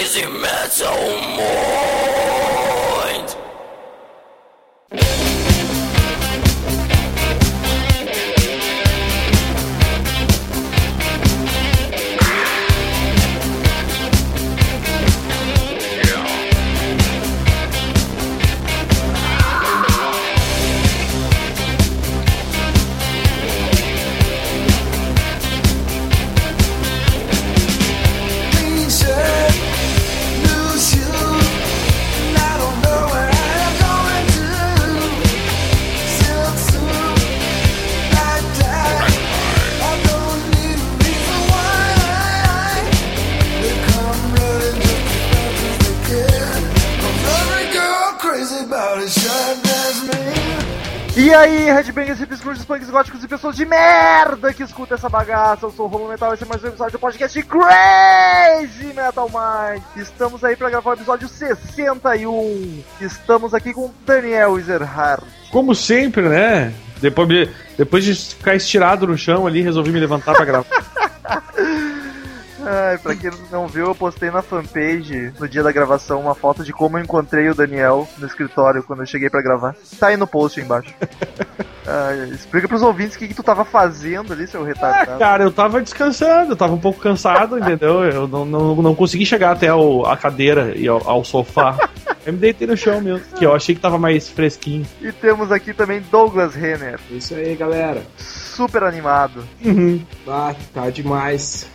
crazy metal mind. Escuta essa bagaça. Eu sou o Rolo Metal, esse é mais um episódio do podcast Crazy Metal Mind. Estamos aí para gravar o episódio 61. Estamos aqui com Daniel Ezerhard. Como sempre, né? Depois, de- depois de ficar estirado no chão ali, resolvi me levantar pra gravar. Ai, pra quem não viu, eu postei na fanpage no dia da gravação uma foto de como eu encontrei o Daniel no escritório quando eu cheguei pra gravar. Tá aí no post aí embaixo. Ai, explica pros ouvintes o que, que tu tava fazendo ali, seu Ah, retardado. cara, eu tava descansando, eu tava um pouco cansado, entendeu? Eu não, não, não consegui chegar até o- a cadeira e ao, ao sofá. Eu me deitei no chão mesmo, que eu achei que tava mais fresquinho. E temos aqui também Douglas Renner, Isso aí, galera. super animado. Ah, tá demais.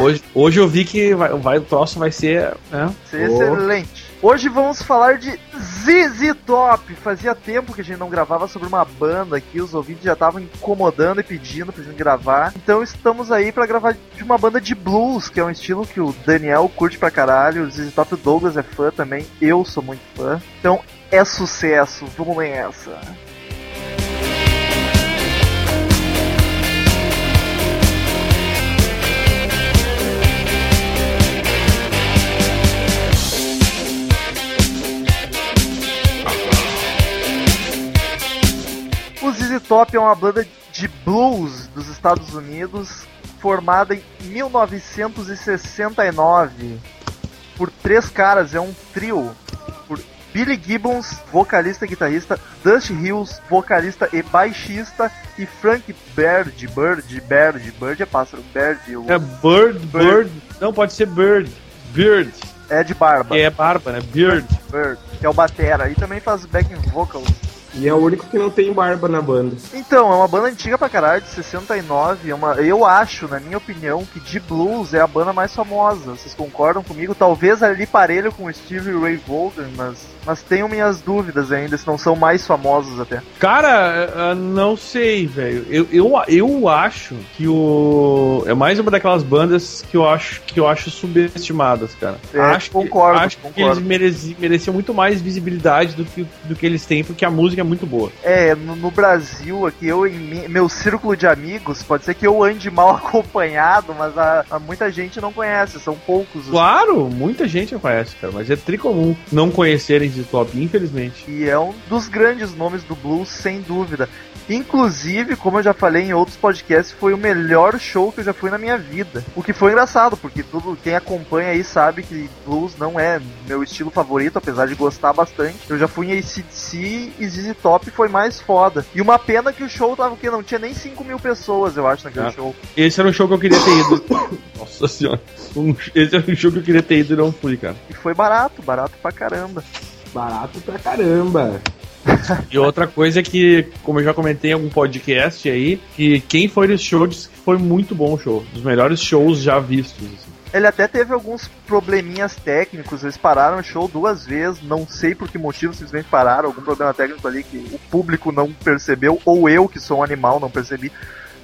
Hoje, hoje eu vi que vai, vai- o troço vai ser. Né? Ser Oh. excelente. Hoje vamos falar de ZZ Top. Fazia tempo que a gente não gravava sobre uma banda aqui, os ouvintes já estavam incomodando e pedindo pra gente gravar. Então estamos aí pra gravar de uma banda de blues, que é um estilo que o Daniel curte pra caralho, o ZZ Top o Douglas é fã também, eu sou muito fã. Então é sucesso, vamos nessa. O ZZ Top é uma banda de blues dos Estados Unidos, formada em 1969 por três caras, é um trio. Por Billy Gibbons, vocalista e guitarrista, Dusty Hills, vocalista e baixista, e Frank Bird, Bird, Bird, Bird é pássaro, Bird, o- É Bird, Bird. Não, pode ser Bird. Bird. é de barba, é barba, né? Bird. Bird, que é o batera, e também faz backing vocals. E é o único que não tem barba na banda. Então, é uma banda antiga pra caralho, de 69. É uma, eu acho, na minha opinião, que de blues é a banda mais famosa. Vocês concordam comigo? Talvez ali parelho com o Steve Ray Vaughan, mas, mas tenho minhas dúvidas ainda, se não são mais famosos até. Cara, eh, não sei, velho. Eu, eu, eu acho que o. É mais uma daquelas bandas que eu acho que eu acho subestimadas, cara. É, acho concordo, que, acho que concordo. eles mereci, mereciam muito mais visibilidade do que, do que eles têm, porque a música é muito boa. É, no, no Brasil, aqui, eu em meu círculo de amigos, pode ser que eu ande mal acompanhado, mas a, a muita gente não conhece, são poucos os Claro, muita gente não conhece, cara, mas é tricomum não conhecerem de top, infelizmente. E é um dos grandes nomes do blues, sem dúvida. Inclusive, como eu já falei em outros podcasts, foi o melhor show que eu já fui na minha vida. O que foi engraçado, porque tudo quem acompanha aí sabe que blues não é meu estilo favorito, apesar de gostar bastante. Eu já fui em ACDC e ZZ Top foi mais foda. E uma pena que o show tava o quê? Não tinha nem 5 mil pessoas, eu acho, naquele Ah. show. Esse era um show que eu queria ter ido. Nossa senhora. Um- esse era um show que eu queria ter ido e não fui, cara. E foi barato, barato pra caramba. Barato pra caramba. E outra coisa é que, como eu já comentei em algum podcast aí, que quem foi nesse show disse que foi muito bom o show. Dos melhores shows já vistos. assim. Ele até teve alguns probleminhas técnicos, eles pararam o show duas vezes, não sei por que motivo, simplesmente pararam, algum problema técnico ali que o público não percebeu, ou eu, que sou um animal, não percebi.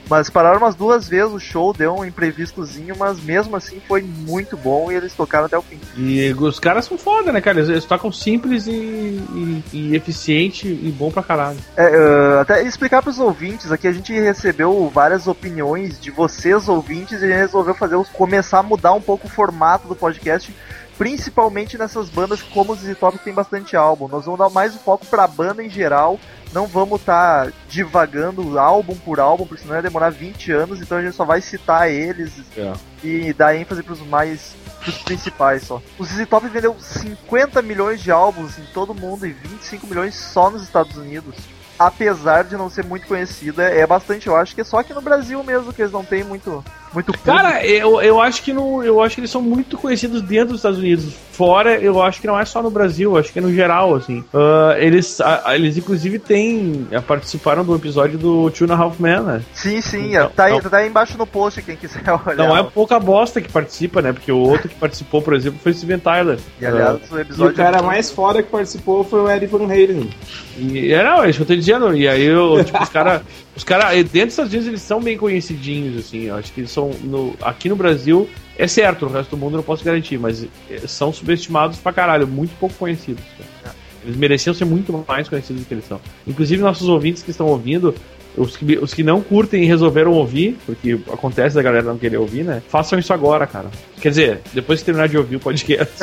Mas pararam umas duas vezes o show, deu um imprevistozinho, mas mesmo assim foi muito bom e eles tocaram até o fim. E os caras são foda, né, cara? Eles, eles tocam simples e, e- e eficiente e bom pra caralho. É, ah, até explicar pros ouvintes, aqui a gente recebeu várias opiniões de vocês ouvintes e a gente resolveu fazer começar a mudar um pouco o formato do podcast, principalmente nessas bandas como o ZZ Top que tem bastante álbum. Nós vamos dar mais o foco pra banda em geral, não vamos estar divagando álbum por álbum, porque senão ia demorar 20 anos, então a gente só vai citar eles É. e dar ênfase pros mais dos principais só. O ZZ Top vendeu 50 milhões de álbuns em todo mundo e 25 milhões só nos Estados Unidos apesar de não ser muito conhecida, é bastante. Eu acho que é só aqui no Brasil mesmo que eles não têm muito muito Cara, eu, eu acho que no, eu acho que eles são muito conhecidos dentro dos Estados Unidos. Fora, eu acho que não é só no Brasil, acho que é no geral, assim. Uh, eles, a, eles inclusive têm. participaram do episódio do Two and a Half Men, né? Sim, sim. Então, tá, aí, tá aí embaixo no post quem quiser olhar. Não é pouca bosta que participa, né? Porque o outro que participou, por exemplo, foi Steven Tyler. E aliás, uh, o episódio. E o cara mais foda que participou foi o Eric Van Halen. E, é, não, é isso que eu tô dizendo. E aí, eu, tipo, os caras. Os caras, dentro dos Estados Unidos, eles são bem conhecidinhos, assim. Eu acho que eles são. No, aqui no Brasil, é certo, no resto do mundo eu não posso garantir, mas eh, são subestimados pra caralho, muito pouco conhecidos. Cara. Eles mereciam ser muito mais conhecidos do que eles são. Inclusive, nossos ouvintes que estão ouvindo, os que, os que não curtem e resolveram ouvir, porque acontece da galera não querer ouvir, né? Façam isso agora, cara. Quer dizer, depois de terminar de ouvir o podcast.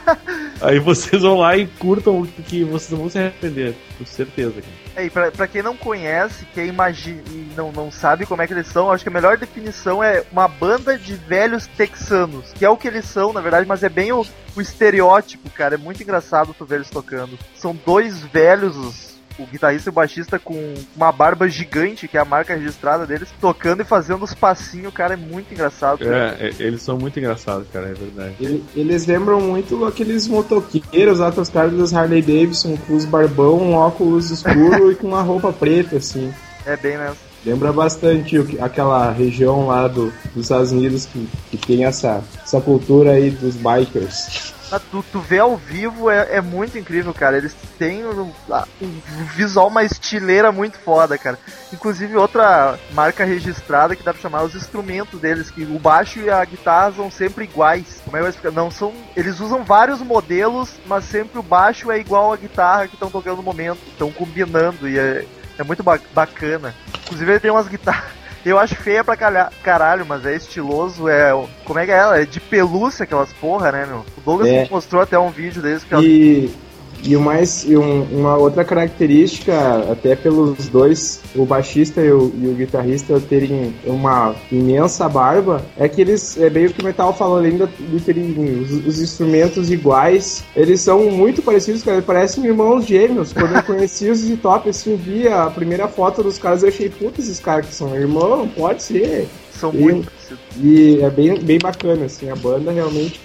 aí vocês vão lá e curtam, que vocês não vão se arrepender, com certeza, cara. É, pra, pra quem não conhece, quem imagina e não, não sabe como é que eles são, acho que a melhor definição é uma banda de velhos texanos, que é o que eles são, na verdade, mas é bem o, o estereótipo, cara. É muito engraçado tu ver eles tocando. São dois velhos o guitarrista e o baixista com uma barba gigante, que é a marca registrada deles, tocando e fazendo os passinhos, cara, é muito engraçado. É, é, eles são muito engraçados, cara, é verdade. Eles, eles lembram muito aqueles motoqueiros lá, os caras das Harley Davidson, com os barbão, um óculos escuro e com uma roupa preta, assim. É bem mesmo. Lembra bastante aquela região lá do, dos Estados Unidos que, que tem essa, essa cultura aí dos bikers. Ah, tu, tu vê ao vivo é, é muito incrível, cara. Eles têm um, um, visual, uma estileira muito foda, cara. Inclusive, outra marca registrada que dá pra chamar os instrumentos deles, que o baixo e a guitarra são sempre iguais. Como é que eu explicar? Não são. Eles usam vários modelos, mas sempre o baixo é igual à guitarra que estão tocando no momento. Estão combinando e é, é muito ba bacana. Inclusive, ele tem umas guitarras eu acho feia pra caralho, mas é estiloso. É. Como é que é ela? É de pelúcia aquelas porra, né, meu? O Douglas é. mostrou até um vídeo deles que e... E, mais, e um, uma outra característica, até pelos dois, o baixista e o, e o, guitarrista terem uma imensa barba, é que eles, é bem o que o Metal falou, além de terem os, os, instrumentos iguais, eles são muito parecidos, cara, parecem irmãos gêmeos. Quando eu conheci os Z Top, assim, vi a primeira foto dos caras, eu achei, puta, esses caras que são irmão, pode ser. São e, muito E é bem, bem bacana, assim, a banda realmente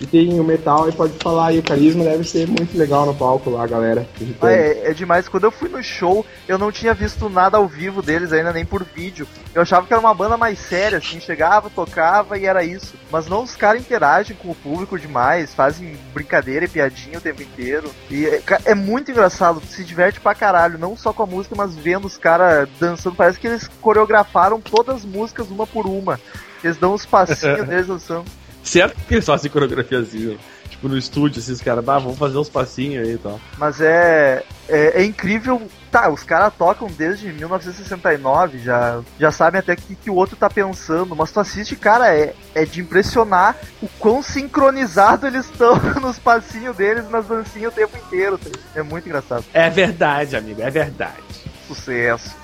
e tem o metal e pode falar, e o carisma deve ser muito legal no palco lá, galera. Ah, é, é demais. Quando eu fui no show, eu não tinha visto nada ao vivo deles ainda, nem por vídeo. Eu achava que era uma banda mais séria, assim, chegava, tocava e era isso. Mas não, os caras interagem com o público demais, fazem brincadeira e piadinha o tempo inteiro. E é, é muito engraçado, se diverte pra caralho, não só com a música, mas vendo os caras dançando. Parece que eles coreografaram todas as músicas uma por uma. Eles dão os passinhos deles dançando. Certo que eles fazem coreografia assim, tipo no estúdio, esses caras, ah, vamos fazer uns passinhos aí e tal. Mas é, é, é incrível. Tá, os caras tocam desde 1969, já, já sabem até o que, que o outro tá pensando. Mas tu assiste, cara, é, é de impressionar o quão sincronizado eles estão nos passinhos deles, nas dancinhas o tempo inteiro. Tá? É muito engraçado. É verdade, amigo, é verdade. Sucesso.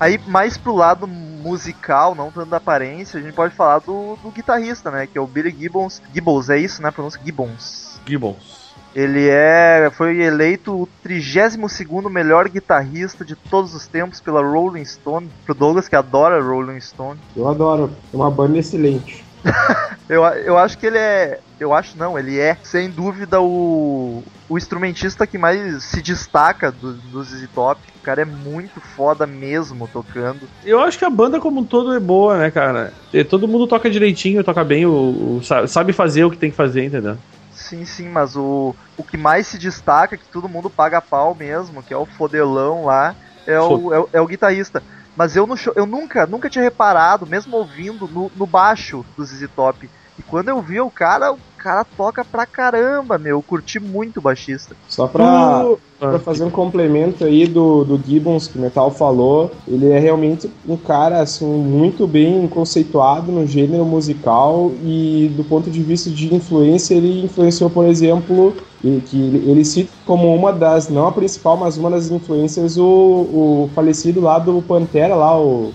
Aí, mais pro lado musical, não tanto da aparência, a gente pode falar do, do guitarrista, né? Que é o Billy Gibbons. Gibbons, é isso, né? Pronúncia Gibbons. Gibbons. Ele é, foi eleito o 32 melhor guitarrista de todos os tempos pela Rolling Stone. Pro Douglas, que adora Rolling Stone. Eu adoro, é uma banda excelente. eu, eu acho que ele é. Eu acho não, ele é, sem dúvida, o, o instrumentista que mais se destaca do, do ZZ Top. O cara é muito foda mesmo tocando. Eu acho que a banda como um todo é boa, né, cara? Todo mundo toca direitinho, toca bem, o, o sabe fazer o que tem que fazer, entendeu? Sim, sim, mas o, o que mais se destaca, que todo mundo paga pau mesmo, que é o fodelão lá, é o, é, é o guitarrista. Mas eu, no show, eu nunca, nunca tinha reparado, mesmo ouvindo no, no baixo do ZZ Top, E quando eu vi o cara, o cara toca pra caramba, meu. Eu curti muito o baixista. Só pra, pra fazer um complemento aí do, do Gibbons que o Metal falou, ele é realmente um cara assim, muito bem conceituado no gênero musical e do ponto de vista de influência, ele influenciou, por exemplo, e que ele, ele cita como uma das, não a principal, mas uma das influências o, o falecido lá do Pantera lá, o, o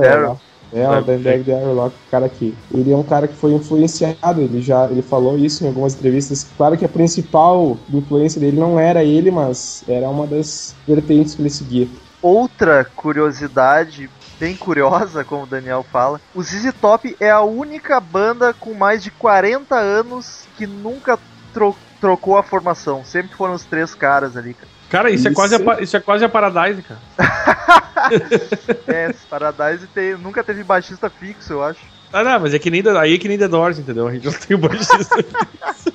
Daryl. É, o Dan Dag Airlock, o cara aqui. Ele é um cara que foi influenciado, ele já ele falou isso em algumas entrevistas. Claro que a principal influência dele não era ele, mas era uma das vertentes que ele seguia. Outra curiosidade bem curiosa, como o Daniel fala, o ZZ Top é a única banda com mais de 40 anos que nunca tro trocou a formação. Sempre foram os três caras ali, cara. Cara, isso, isso. É, quase a, isso é quase a Paradise, cara. é, Paradise tem, nunca teve baixista fixo, eu acho. Ah, não, mas é que nem, aí é que nem The Doors, entendeu? A gente não tem o baixista fixo.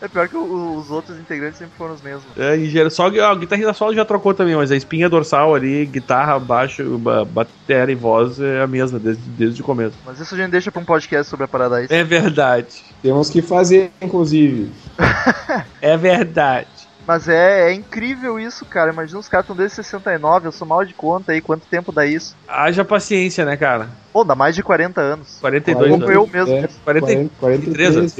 É pior que os outros integrantes sempre foram os mesmos. É, em geral, só a guitarrista solo já trocou também, mas a espinha dorsal ali, guitarra, baixo, bateria e voz é a mesma desde, desde o começo. Mas isso a gente deixa pra um podcast sobre a Paradise. É verdade. Temos que fazer, inclusive. é verdade. Mas é, é, incrível isso, cara. Imagina os caras estão desde 69, eu sou mal de conta aí, quanto tempo dá isso? Haja paciência, né, cara? Pô, dá mais de 40 anos. 42 Como anos. eu mesmo. É, 40, 43 anos.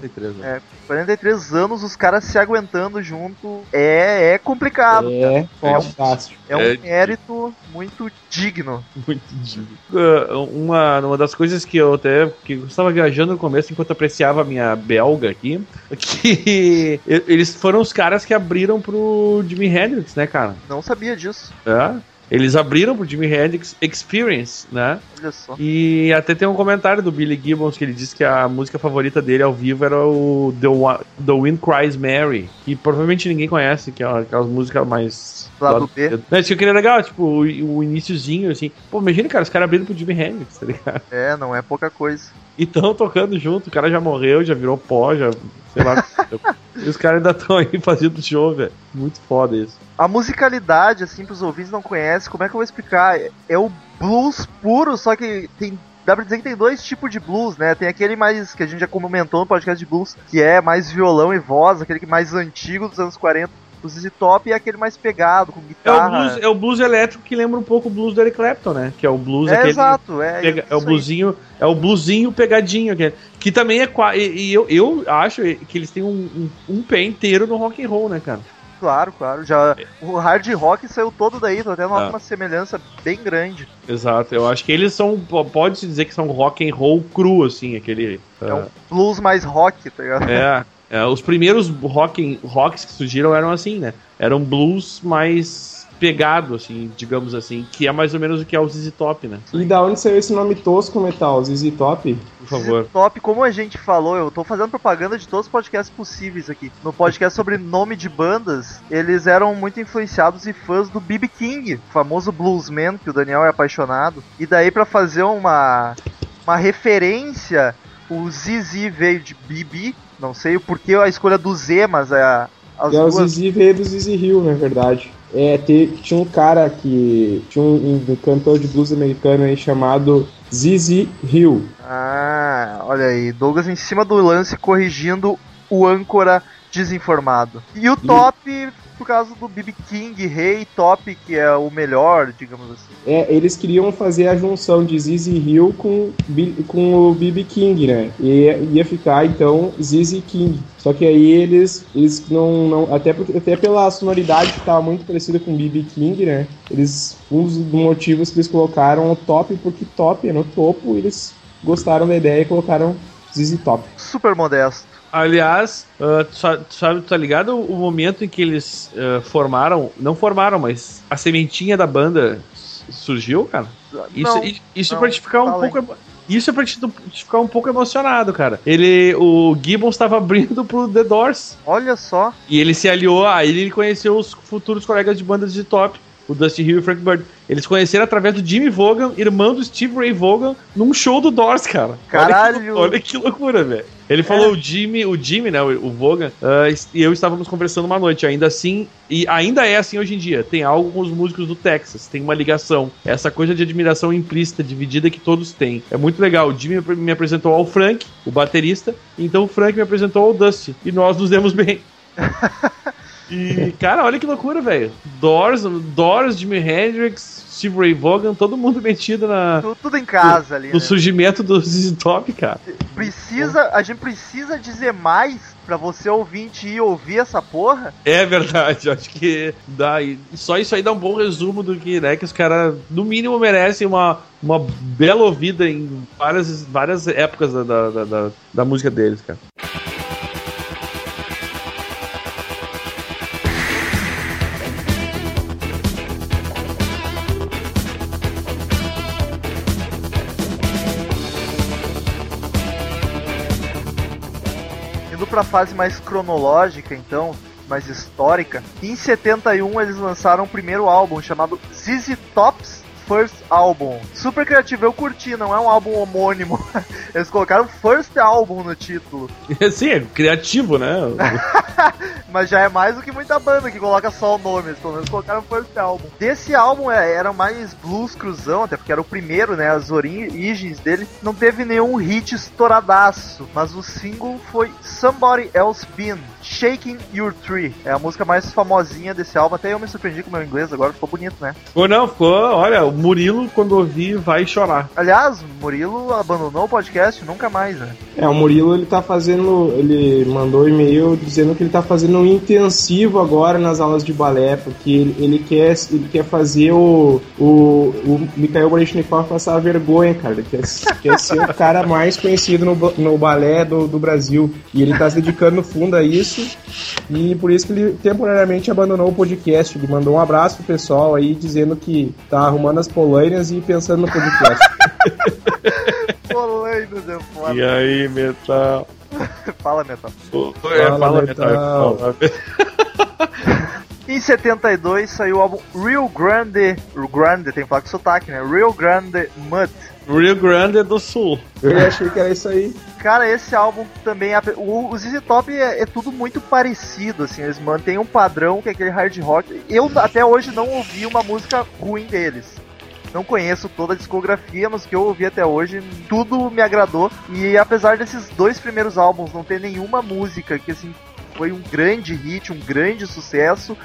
Já. 43 anos. É, 43 anos, os caras se aguentando junto. É, é complicado. É, cara. é fantástico. É um, é um mérito muito digno. Muito digno. Uh, uma, uma das coisas que eu até. que eu estava viajando no começo enquanto apreciava a minha belga aqui. Que eles foram os caras que abriram pro Jimi Hendrix, né, cara? Não sabia disso. É. Eles abriram pro Jimi Hendrix Experience, né? Olha só. E até tem um comentário do Billy Gibbons que ele disse que a música favorita dele ao vivo era o The, The Wind Cries Mary, que provavelmente ninguém conhece, que é aquelas músicas mais. Lado B. Mas isso que eu queria legal, tipo, o, o iníciozinho, assim. Pô, imagina, cara, os caras abrindo pro Jimi Hendrix, tá ligado? É, não é pouca coisa. E tão tocando junto, o cara já morreu, já virou pó, já. Sei lá. e os caras ainda estão aí fazendo show, velho. Muito foda isso. A musicalidade, assim, pros ouvintes não conhecem, como é que eu vou explicar? É o blues puro, só que tem dá pra dizer que tem dois tipos de blues, né? Tem aquele mais que a gente já comentou no podcast de blues, que é mais violão e voz, aquele que mais antigo dos anos 40. O ZZ Top e aquele mais pegado, com É o, guitarra. blues, é o blues elétrico que lembra um pouco o blues do Eric Clapton, né? Que é o blues É, aquele. exato, é. pega- é o bluesinho, é o bluesinho pegadinho, que, que também é e, e eu, eu acho que eles têm um, um, um pé inteiro no rock and roll, né, cara? Claro, claro. Já, o hard rock saiu todo daí, então até nota Ah. uma semelhança bem grande. Exato, eu acho que eles são, pode-se dizer que são rock and roll cru, assim, aquele... É um blues mais rock, tá ligado? É, é, os primeiros rock, rocks que surgiram eram assim, né? Eram blues mais pegado, assim, digamos assim, que é mais ou menos o que é o ZZ Top, né? E da onde saiu esse nome tosco, Metal? ZZ Top? Por favor. ZZ Top, como a gente falou, eu tô fazendo propaganda de todos os podcasts possíveis aqui. No podcast sobre nome de bandas, eles eram muito influenciados e fãs do B.B. King, o famoso bluesman que o Daniel é apaixonado. E daí pra fazer uma uma referência, o ZZ veio de BB, não sei o porquê a escolha do Z, mas é as E é o duas ZZ veio do ZZ Hill, na verdade. É, te- tinha um cara que. Tinha um, um cantor de blues americano aí chamado ZZ Hill. Ah, olha aí, Douglas em cima do lance corrigindo o âncora desinformado. E o top, por causa do BB King, Rei Top, que é o melhor, digamos assim. É, eles queriam fazer a junção de ZZ Hill com, com o BB King, né? E ia- ficar então ZZ King. Só que aí eles, eles não, não até, até pela sonoridade que tava muito parecida com BB King, né? Eles um dos motivos que eles colocaram o top porque top é no topo, eles gostaram da ideia e colocaram ZZ Top. Super modesto. Aliás, ah, tu sa- tu sabe, tu tá ligado o momento em que eles ah, formaram, não formaram, mas a sementinha da banda surgiu, cara? Isso, Não, isso não, pra te ficar um pouco. Isso é pra te, te ficar um pouco emocionado, cara. Ele, o Gibbons estava abrindo pro The Doors. olha só. E ele se aliou, aí ele conheceu os futuros colegas de bandas de top, o Dusty Hill e o Frank Bird. Eles conheceram através do Jimmy Vaughan, irmão do Steve Ray Vaughan, num show do Doors, cara. Olha que, Caralho! olha que loucura, velho. Ele falou é. o Jimmy, o Jimmy, né, o, Vogan, uh, e eu estávamos conversando uma noite, ainda assim, e ainda é assim hoje em dia. Tem algo com os músicos do Texas, tem uma ligação. Essa coisa de admiração implícita, dividida que todos têm. É muito legal. O Jimmy me apresentou ao Frank, o baterista, então o Frank me apresentou ao Dusty, e nós nos demos bem. E, cara, olha que loucura, velho. Doors, Doors, Jimi Hendrix, Steve Ray Vaughan, todo mundo metido na. Tudo, tudo em casa ali. No né? surgimento do ZZ Top, cara. Precisa, a gente precisa dizer mais pra você ouvinte ir ouvir essa porra? É verdade, acho que dá. Só isso aí dá um bom resumo do que, né, que os caras, no mínimo, merecem uma, uma bela ouvida em várias, várias épocas da, da, da, da música deles, cara. Para a fase mais cronológica, então, mais histórica, em 71 eles lançaram o primeiro álbum chamado ZZ Tops First Album. Super criativo, eu curti, não é um álbum homônimo. Eles colocaram First Album no título. Sim, é criativo, né? Mas já é mais do que muita banda que coloca só o nome, eles pelo menos colocaram First Album. Desse álbum é, era mais blues cruzão, até porque era o primeiro, né? As origens dele. Não teve nenhum hit estouradaço, mas o single foi Somebody Else Been. Shaking Your Tree. É a música mais famosinha desse álbum. Até eu me surpreendi com o meu inglês, agora ficou bonito, né? Ficou não, ficou. Olha, o Murilo, quando ouvir, vai chorar. Aliás, Murilo abandonou o podcast nunca mais, né? É, o Murilo ele tá fazendo. Ele mandou um e-mail dizendo que ele tá fazendo um intensivo agora nas aulas de balé, porque ele, ele quer, ele quer fazer o, o, o Mikhail Baryshnikov passar vergonha, cara. Ele quer, quer ser o cara mais conhecido no, no balé do, do Brasil. E ele tá se dedicando no fundo a isso. E por isso que ele temporariamente abandonou o podcast. Ele mandou um abraço pro pessoal aí dizendo que tá arrumando as polainas e pensando no podcast. polainas é foda. E aí, Metal? fala, Metal. É, fala, fala, Metal. metal. Em 72 saiu o álbum Real Grande. Real Grande, tem que falar com sotaque, né? Real Grande Mud. Rio Grande do Sul. Eu achei que era isso aí. Cara, esse álbum também. O, o ZZ Top é, é, tudo muito parecido, assim. Eles mantêm um padrão que é aquele hard rock. Eu até hoje não ouvi uma música ruim deles. Não conheço toda a discografia, mas o que eu ouvi até hoje, tudo me agradou. E apesar desses dois primeiros álbuns não ter nenhuma música que assim foi um grande hit, um grande sucesso,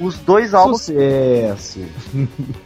os dois álbuns Sucesso.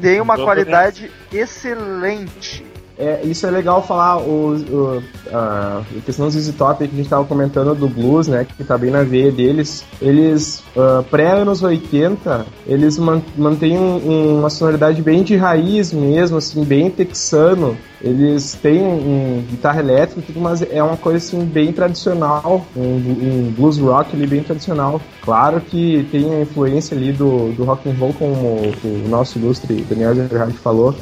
têm uma qualidade excelente. É, isso é legal falar, o, o, a, a questão dos Easy Top que a gente estava comentando do blues, né, que tá bem na veia deles, eles, uh, pré-anos 80, eles man, mantêm um, uma sonoridade bem de raiz mesmo, assim, bem texano, eles têm um, um guitarra elétrica, mas é uma coisa assim bem tradicional, um, um, blues rock ali bem tradicional. Claro que tem a influência ali do, do rock and roll, como o, o nosso ilustre Daniel Gerhard falou,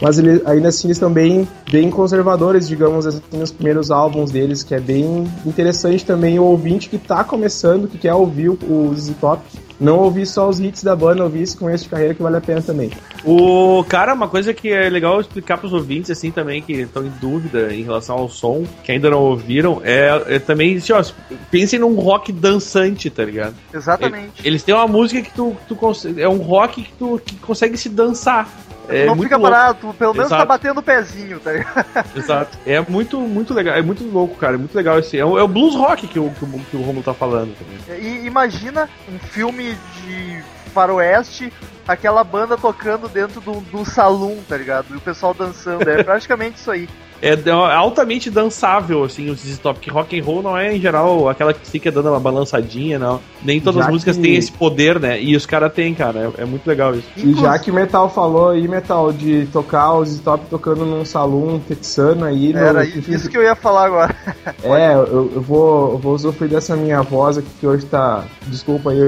mas ele, ainda assim eles estão bem, bem conservadores, digamos assim, nos primeiros álbuns deles, que é bem interessante também o ouvinte que está começando, que quer ouvir o ZZ Top, não ouvir só os hits da banda, ouvir esse começo de carreira que vale a pena também. O cara, uma coisa que é legal explicar para os ouvintes assim também que estão em dúvida em relação ao som, que ainda não ouviram, é, é também, assim, ó, pensem num rock dançante, tá ligado? Exatamente. Eles têm uma música que tu, tu é um rock que tu que consegue se dançar. É não fica louco. parado, pelo menos tá Exato. tá batendo o pezinho, tá ligado? Exato. É muito, muito legal, é muito louco, cara. É muito legal esse. É o, é o blues rock que o, que o, que o Romulo tá falando. Também. E imagina um filme de faroeste, aquela banda tocando dentro do, do salão, tá ligado? E o pessoal dançando. É praticamente isso aí é, é altamente dançável, assim, o ZZ Top. Que rock and roll não é, em geral, aquela que fica dando uma balançadinha, não. Nem todas já as músicas que... têm esse poder, né? E os caras têm, cara. É, é, muito legal isso. E já que o Metal falou aí, Metal, de tocar o ZZ Top tocando num salão texano aí... Era no... isso que eu ia falar agora. é, eu, eu, vou, eu vou usufruir dessa minha voz aqui, que hoje tá... Desculpa aí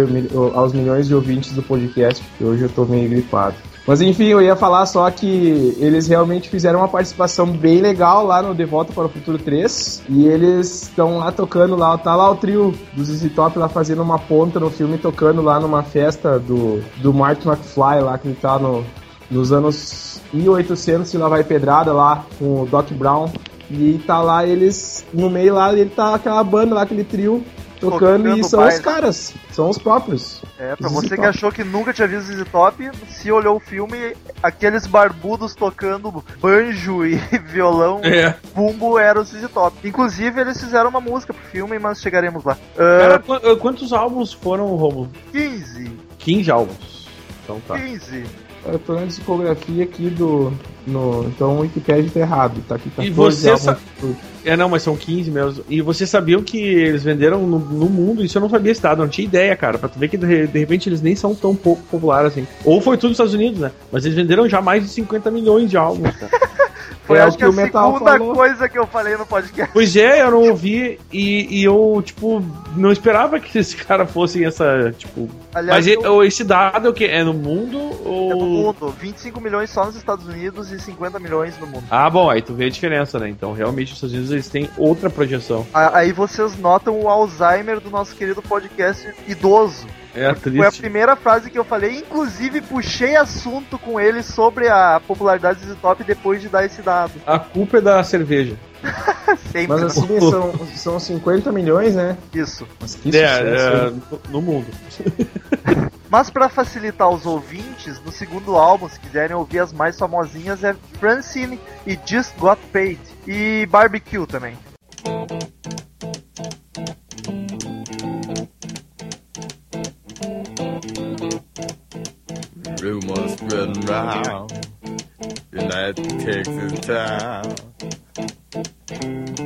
aos milhões de ouvintes do podcast, porque hoje eu tô meio gripado. Mas enfim, eu ia falar só que eles realmente fizeram uma participação bem legal lá no De Volta para o Futuro 3. E eles estão lá tocando lá, tá lá o trio dos ZZ Top lá fazendo uma ponta no filme, tocando lá numa festa do, do Martin McFly lá, que ele tá no, nos anos 1800 e lá vai pedrada lá com o Doc Brown. E tá lá eles, no meio lá, ele tá aquela banda lá, aquele trio tocando, Tocando e são baile. os caras, são os próprios. É, pra ZZ você que achou que nunca tinha visto ZZ Top, se olhou o filme, aqueles barbudos tocando banjo e violão, É. bumbo, era o ZZ Top. Inclusive, eles fizeram uma música pro filme, mas chegaremos lá. Cara, Ah, qu- quantos álbuns foram, Romulo? 15, 15 álbuns. Então tá. 15. Eu tô na discografia aqui do. No, então o Wikipedia tá errado, tá aqui 14 E você álbuns sa- É, não, mas são 15 mesmo. E vocês sabiam que eles venderam no, no mundo? Isso eu não sabia eu não tinha ideia, cara. Pra tu ver que de, de repente eles nem são tão pouco populares assim. Ou foi tudo nos Estados Unidos, né? Mas eles venderam já mais de 50 milhões de álbuns, cara. Foi É acho que que a segunda falou. coisa que eu falei no podcast. pois é, eu não ouvi e, e eu, tipo, não esperava que esse cara fosse essa, tipo. Aliás, Mas eu- esse dado é o quê? É no mundo ou. é no mundo. 25 milhões só nos Estados Unidos e 50 milhões no mundo. Ah, bom, aí tu vê a diferença, né? Então, realmente, os Estados Unidos eles têm outra projeção. Aí vocês notam o Alzheimer do nosso querido podcast idoso. É Foi a triste. primeira frase que eu falei, inclusive puxei assunto com ele sobre a popularidade do Top depois de dar esse dado. A culpa é da cerveja. Sempre Mas assim, são, são 50 milhões, né? isso. Mas que É, sucesso, é, no, no mundo. Mas pra facilitar os ouvintes, no segundo álbum, se quiserem ouvir as mais famosinhas, é Francine e Just Got Paid. E Barbecue também. Spreading round in that Texas town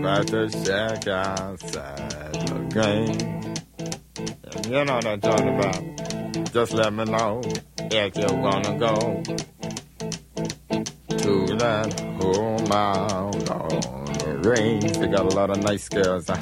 about the shack outside the game. And you know what I'm talking about. Just let me know if you wanna go to that whole mile on the range. They got a lot of nice girls. Huh?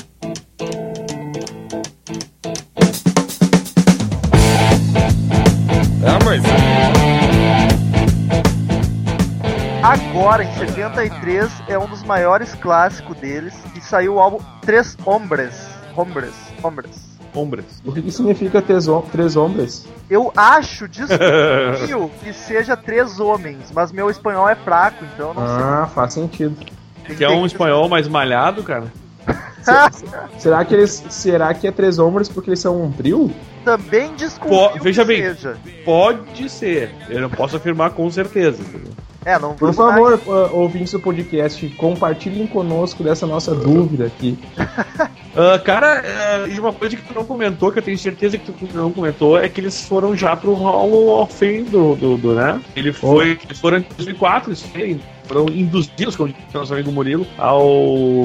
Agora, em 73, é um dos maiores clássicos deles, e saiu o álbum Três Hombres. Hombres, Hombres. Hombres. O que, que significa três, três hombres? Eu acho, desconfio, que seja Três Homens, mas meu espanhol é fraco, então eu não Ah, faz sentido. sei. Que é um espanhol mais malhado, cara? Será que eles. Será que é três homens porque eles são um trio? Também desconfio Pô, veja que bem. seja. Pode ser. Eu não posso afirmar com certeza. entendeu? É, não Por favor, uh, ouvintes do podcast, compartilhem conosco dessa nossa dúvida aqui. Ah, cara, ah, e uma coisa que tu não comentou, que eu tenho certeza que tu não comentou, é que eles foram já pro Hall of Fame do, do, do, né? Ele foi, eles foram em 2004, eles foram- foram induzidos, como disse nosso amigo Murilo, ao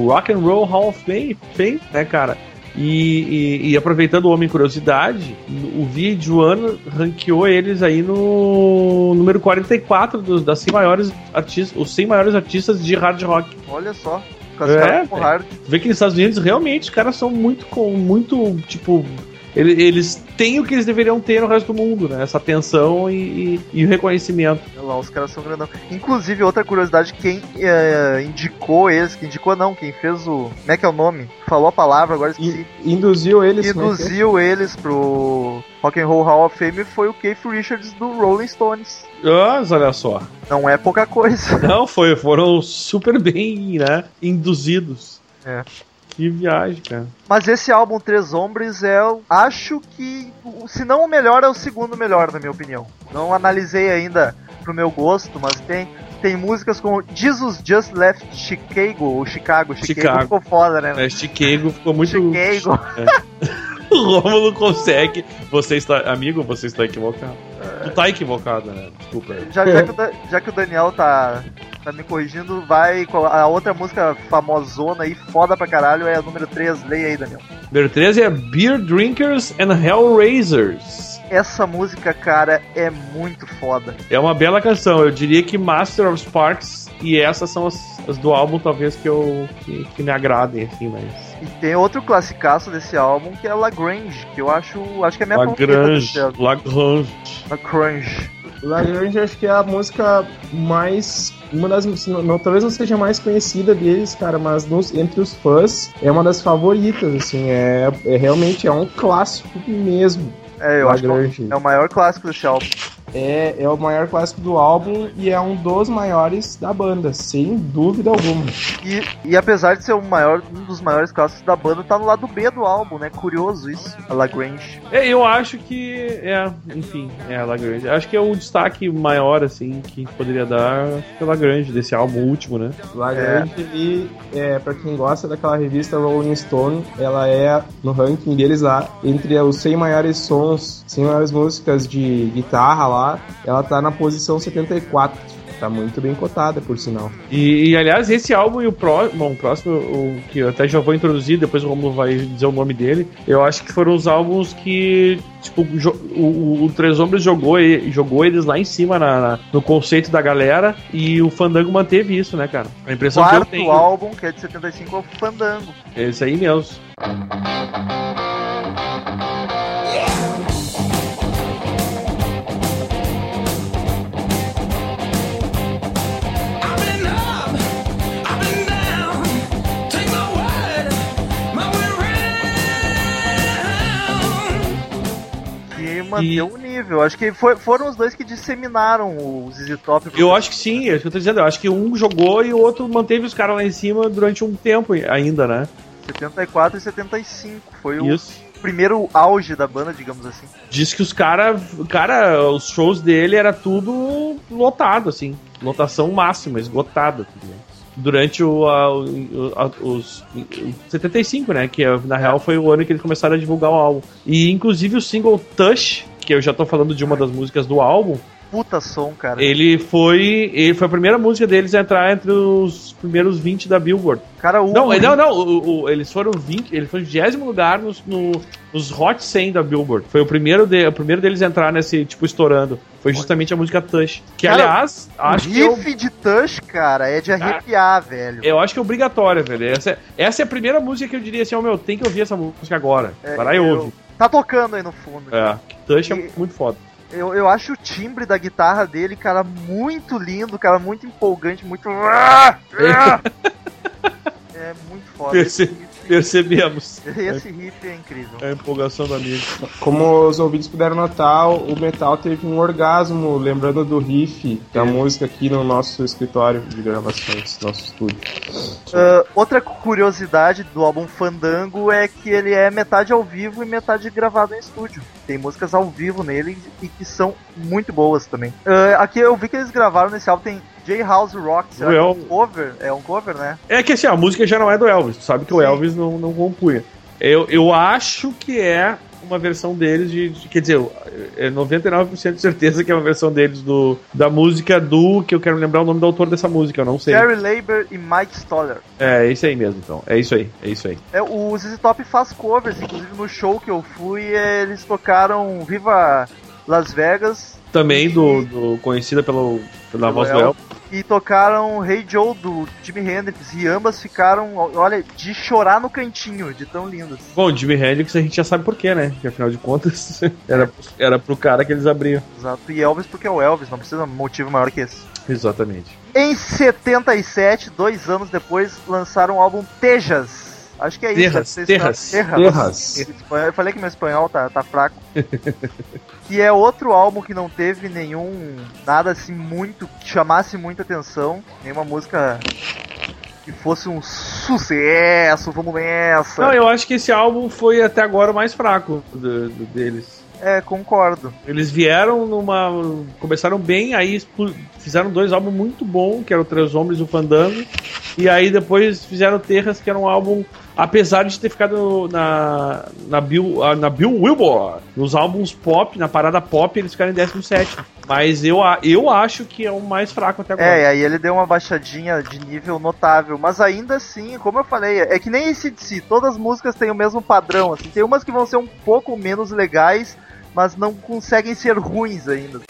Rock and Roll Hall of Fame né, cara? E, e- e aproveitando o Homem Curiosidade, o vídeo ano ranqueou eles aí no número 44 dos, das 100 maiores artistas, os 100 maiores artistas de hard rock. Olha só. É. Tu vê que nos Estados Unidos realmente os caras são muito com muito tipo ele- eles têm o que eles deveriam ter no resto do mundo, né? Essa atenção e, e- e o reconhecimento. Olha lá, os caras são grandão. Inclusive, outra curiosidade, quem é, indicou eles, quem indicou não, quem fez o. Como é que é o nome? Falou a palavra, agora esqueci. In- induziu eles. é que é? Induziu eles pro Rock and Roll Hall of Fame foi o Keith Richards do Rolling Stones. Mas olha só. Não é pouca coisa. Não, foi, foram super bem, né? Induzidos. É. Que viagem, cara. Mas esse álbum Três Hombres é, eu acho que, se não o melhor, é o segundo melhor, na minha opinião. Não analisei ainda pro meu gosto, mas tem, tem músicas como Jesus Just Left Chicago, ou Chicago, Chicago, Chicago. ficou foda, né? É, Chicago ficou muito. Chicago. O Rômulo consegue. Você está. Amigo, você está equivocado. Tu tá equivocado, né? Desculpa. Já, já, que o, já que o Daniel tá, tá me corrigindo, vai. com A outra música famosona aí, foda pra caralho, é a número 3. Leia aí, Daniel. Número 13 é Beer Drinkers and Hellraisers. Essa música, cara, é muito foda. É uma bela canção. Eu diria que Master of Sparks e essas são as, as do álbum, talvez, que eu que, que me agradem, assim, mas. E tem outro classicaço desse álbum que é Lagrange, que eu acho. Acho que é a minha favorita Lagrange. desse álbum. Lagrange. Lagrange. Lagrange acho que é a música mais. Uma das. Não, talvez não seja a mais conhecida deles, cara, mas nos- entre os fãs é uma das favoritas, assim. É, é realmente é um clássico mesmo. É, eu acho que é o- Lagrange. maior clássico desse álbum. É, é o maior clássico do álbum e é um dos maiores da banda, sem dúvida alguma. E, e apesar de ser um, maior, um dos maiores clássicos da banda, tá no lado B do álbum, né? Curioso isso, a Lagrange. É, eu acho que é, enfim, é a Lagrange. Acho que é o destaque maior, assim, que poderia dar pela Lagrange, desse álbum último, né? Lagrange, é. e é, pra quem gosta daquela revista Rolling Stone, ela é, no ranking deles lá, entre os 100 maiores sons, 100 maiores músicas de guitarra lá, ela tá na posição 74 tá muito bem cotada, por sinal. E, e, aliás, esse álbum e o, pró bom, o próximo, o que eu até já vou introduzir, depois o Romulo vai dizer o nome dele, eu acho que foram os álbuns que, tipo, o, o, o Três Homens jogou, jogou eles lá em cima na, na, no conceito da galera e o Fandango manteve isso, né, cara? A impressão Quarto que eu tenho... álbum, que é de 75, é o Fandango. Isso aí mesmo. Manter e... o nível. Acho que foi, foram os dois que disseminaram o ZZ Top. Eu acho que sim, é isso que eu tô dizendo. Eu acho que um jogou e o outro manteve os caras lá em cima durante um tempo ainda, né? 74 e 75. Foi isso. o primeiro auge da banda, digamos assim. Diz que os caras, cara, os shows dele era tudo lotado, assim. Lotação máxima, esgotada. Tudo durante o, a, o, a, os o 75, né? Que na real foi o ano que eles começaram a divulgar o álbum. E inclusive o single Touch, que eu já tô falando de uma das músicas do álbum, puta som, cara. Ele foi. Ele foi a primeira música deles a entrar entre os primeiros 20 da Billboard. Cara, o. Não, não, não. O, o, eles foram 20. Ele foi o 20 lugar nos, no, nos Hot 100 da Billboard. Foi o primeiro, de, o primeiro deles a entrar nesse, tipo, estourando. Foi justamente a música Touch. Que, cara, aliás, acho que. O riff eu... de Touch, cara, é de arrepiar, ah, velho. Eu acho que é obrigatório, velho. Essa, essa é a primeira música que eu diria assim: ó, oh, meu, tem que ouvir essa música agora. É, Vai lá e ouve. Tá tocando aí no fundo. É, Touch é e... é muito foda. Eu, eu acho o timbre da guitarra dele, cara, muito lindo, cara, muito empolgante, muito. é muito foda. Perce percebemos. Esse riff é incrível. É a empolgação do amigo. Como os ouvintes puderam notar, o Metal teve um orgasmo lembrando do riff da é. música aqui no nosso escritório de gravações, nosso estúdio. Uh, outra curiosidade do álbum Fandango é que ele é metade ao vivo e metade gravado em estúdio. Tem músicas ao vivo nele e que são muito boas também. Uh, aqui eu vi que eles gravaram nesse álbum, tem J House Rock, será é um cover? É um cover, né? É que assim, a música já não é do Elvis, tu sabe que Sim. o Elvis não, não compunha. Eu, eu acho que é uma versão deles de, de, Quer dizer, é 99% de certeza que é uma versão deles do, da música do. Que eu quero lembrar o nome do autor dessa música, eu não sei. Gary Leiber e Mike Stoller. É, é isso aí mesmo, então. É isso aí, é isso aí. É, o ZZ Top faz covers, inclusive no show que eu fui, eles tocaram Viva Las Vegas. Também do, do conhecida pelo, pela voz do El e tocaram Hey Joe do Jimi Hendrix e ambas ficaram, olha, de chorar no cantinho, de tão lindas. Bom, Jimi Hendrix a gente já sabe porquê, né? Que afinal de contas era, era pro cara que eles abriam. Exato, e Elvis porque é o Elvis, não precisa de motivo maior que esse. Exatamente. Em 77, dois anos depois, lançaram o álbum Tejas Acho que é terras, isso. Terras, terras. terras. Eu falei que meu espanhol tá, tá fraco. que é outro álbum que não teve nenhum. Nada assim muito. que chamasse muita atenção. Nenhuma música que fosse um sucesso, vamos nessa. Não, eu acho que esse álbum foi até agora o mais fraco do, do deles. É, concordo. Eles vieram numa. Começaram bem, aí fizeram dois álbuns muito bons, que eram Três Homens e o Fandango. E aí depois fizeram Terras, que era um álbum apesar de ter ficado na, na, Bill, ah, na Bill Wilbur, nos álbuns pop, na parada pop, eles ficaram em 17. Mas eu, eu acho que é o mais fraco até agora. É, aí ele deu uma baixadinha de nível notável. Mas ainda assim, como eu falei, é que nem esse de si, todas as músicas têm o mesmo padrão. Assim, tem umas que vão ser um pouco menos legais, mas não conseguem ser ruins ainda.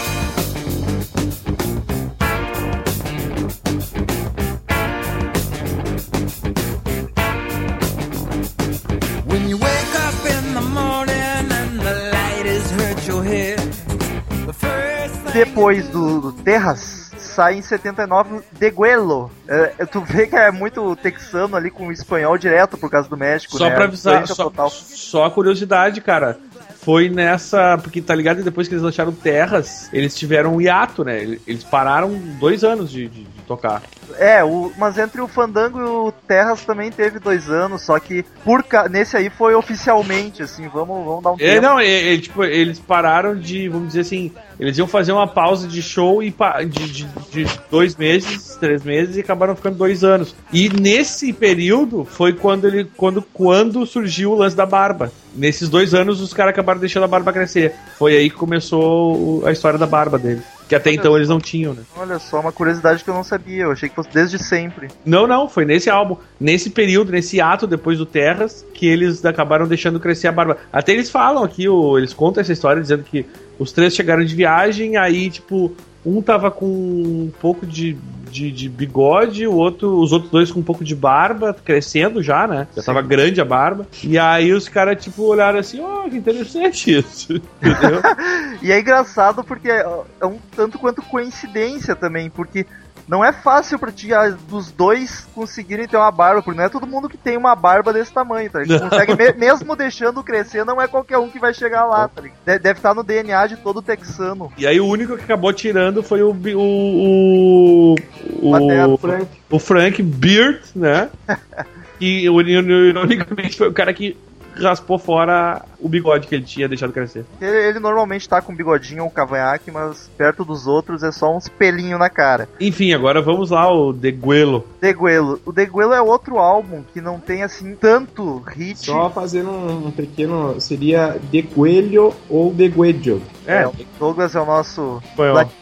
Depois do, do Terras, sai em 79 Deguelo. É, tu vê que é muito texano ali com o espanhol direto por causa do México, só né? Pra avisar, só, só a curiosidade, cara foi nessa. Porque tá ligado? Depois que eles lançaram Terras, eles tiveram um hiato, né? Eles pararam dois anos de, de, de tocar. É, o, mas entre o Fandango e o Terras também teve dois anos, só que por nesse aí foi oficialmente, assim, vamos, vamos dar um É, tempo. não, é, é, tipo, eles pararam de, vamos dizer assim, eles iam fazer uma pausa de show e de, de, de dois meses, três meses e acabaram ficando dois anos. E nesse período foi quando ele, quando, quando surgiu o lance da barba. Nesses dois anos os caras acabaram deixando a barba crescer. Foi aí que começou a história da barba dele. Que até então eles não tinham, né? Olha só, uma curiosidade que eu não sabia, eu achei que fosse desde sempre. Não, não, foi nesse álbum, nesse período, nesse ato depois do Terras, que eles acabaram deixando crescer a barba. Até eles falam aqui, o- eles contam essa história dizendo que os três chegaram de viagem, aí, tipo, um tava com um pouco de, de, de bigode, o outro, os outros dois com um pouco de barba, crescendo já, né? Já tava grande a barba. E aí os caras, tipo, olharam assim, ó, que interessante isso. Entendeu? E é engraçado porque é um tanto quanto coincidência também, porque não é fácil pra ti, ah, dos dois conseguirem ter uma barba, porque não é todo mundo que tem uma barba desse tamanho, tá? Consegue, me- mesmo deixando crescer, não é qualquer um que vai chegar lá, tá? De- Deve estar no DNA de todo texano. E aí o único que acabou tirando foi o. O. O, Batera, o, Frank. o Frank Beard, né? e ironicamente foi o cara que raspou fora o bigode que ele tinha deixado crescer. Ele, ele normalmente tá com bigodinho ou cavanhaque, mas perto dos outros é só uns pelinhos na cara. Enfim, agora vamos lá, o Deguelo. Deguelo. O Deguelo é outro álbum que não tem assim tanto hit. Só fazendo um, um pequeno. Seria De Coelho ou De Guedio. É, o Douglas é o nosso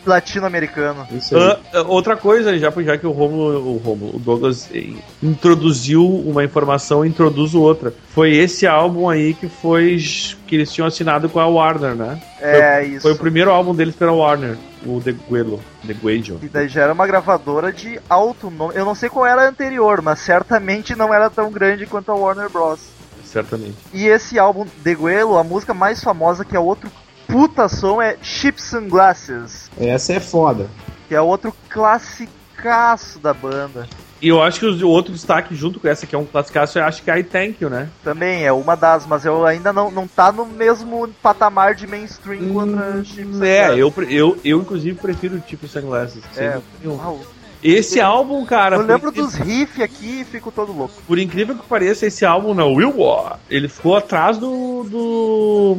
latino-americano. Ah, outra coisa, já, já que o Romulo, o Romulo, o Douglas eh, introduziu uma informação, introduzo outra. Foi esse álbum aí que foi que eles tinham assinado com a Warner, né? É isso. Foi o primeiro álbum deles pela Warner, o Deguelo, Deguejo. E daí já era uma gravadora de alto nome. Eu não sei qual era a anterior, mas certamente não era tão grande quanto a Warner Bros. Certamente. E esse álbum, Deguelo, a música mais famosa, que é outro puta som, é Chips and Glasses, Essa é foda. que é outro classicaço da banda. E eu acho que o outro destaque junto com essa, que é um classicaço, eu acho que é I Thank You, né? Também é uma das, mas eu ainda não, não tá no mesmo patamar de mainstream quanto a Chips É, eu, eu, eu inclusive prefiro tipo Sunglasses. É. Uau. Esse álbum, cara, Eu lembro dos riffs aqui e fico todo louco. por incrível que pareça, esse álbum não, Will War, ele ficou atrás do. do.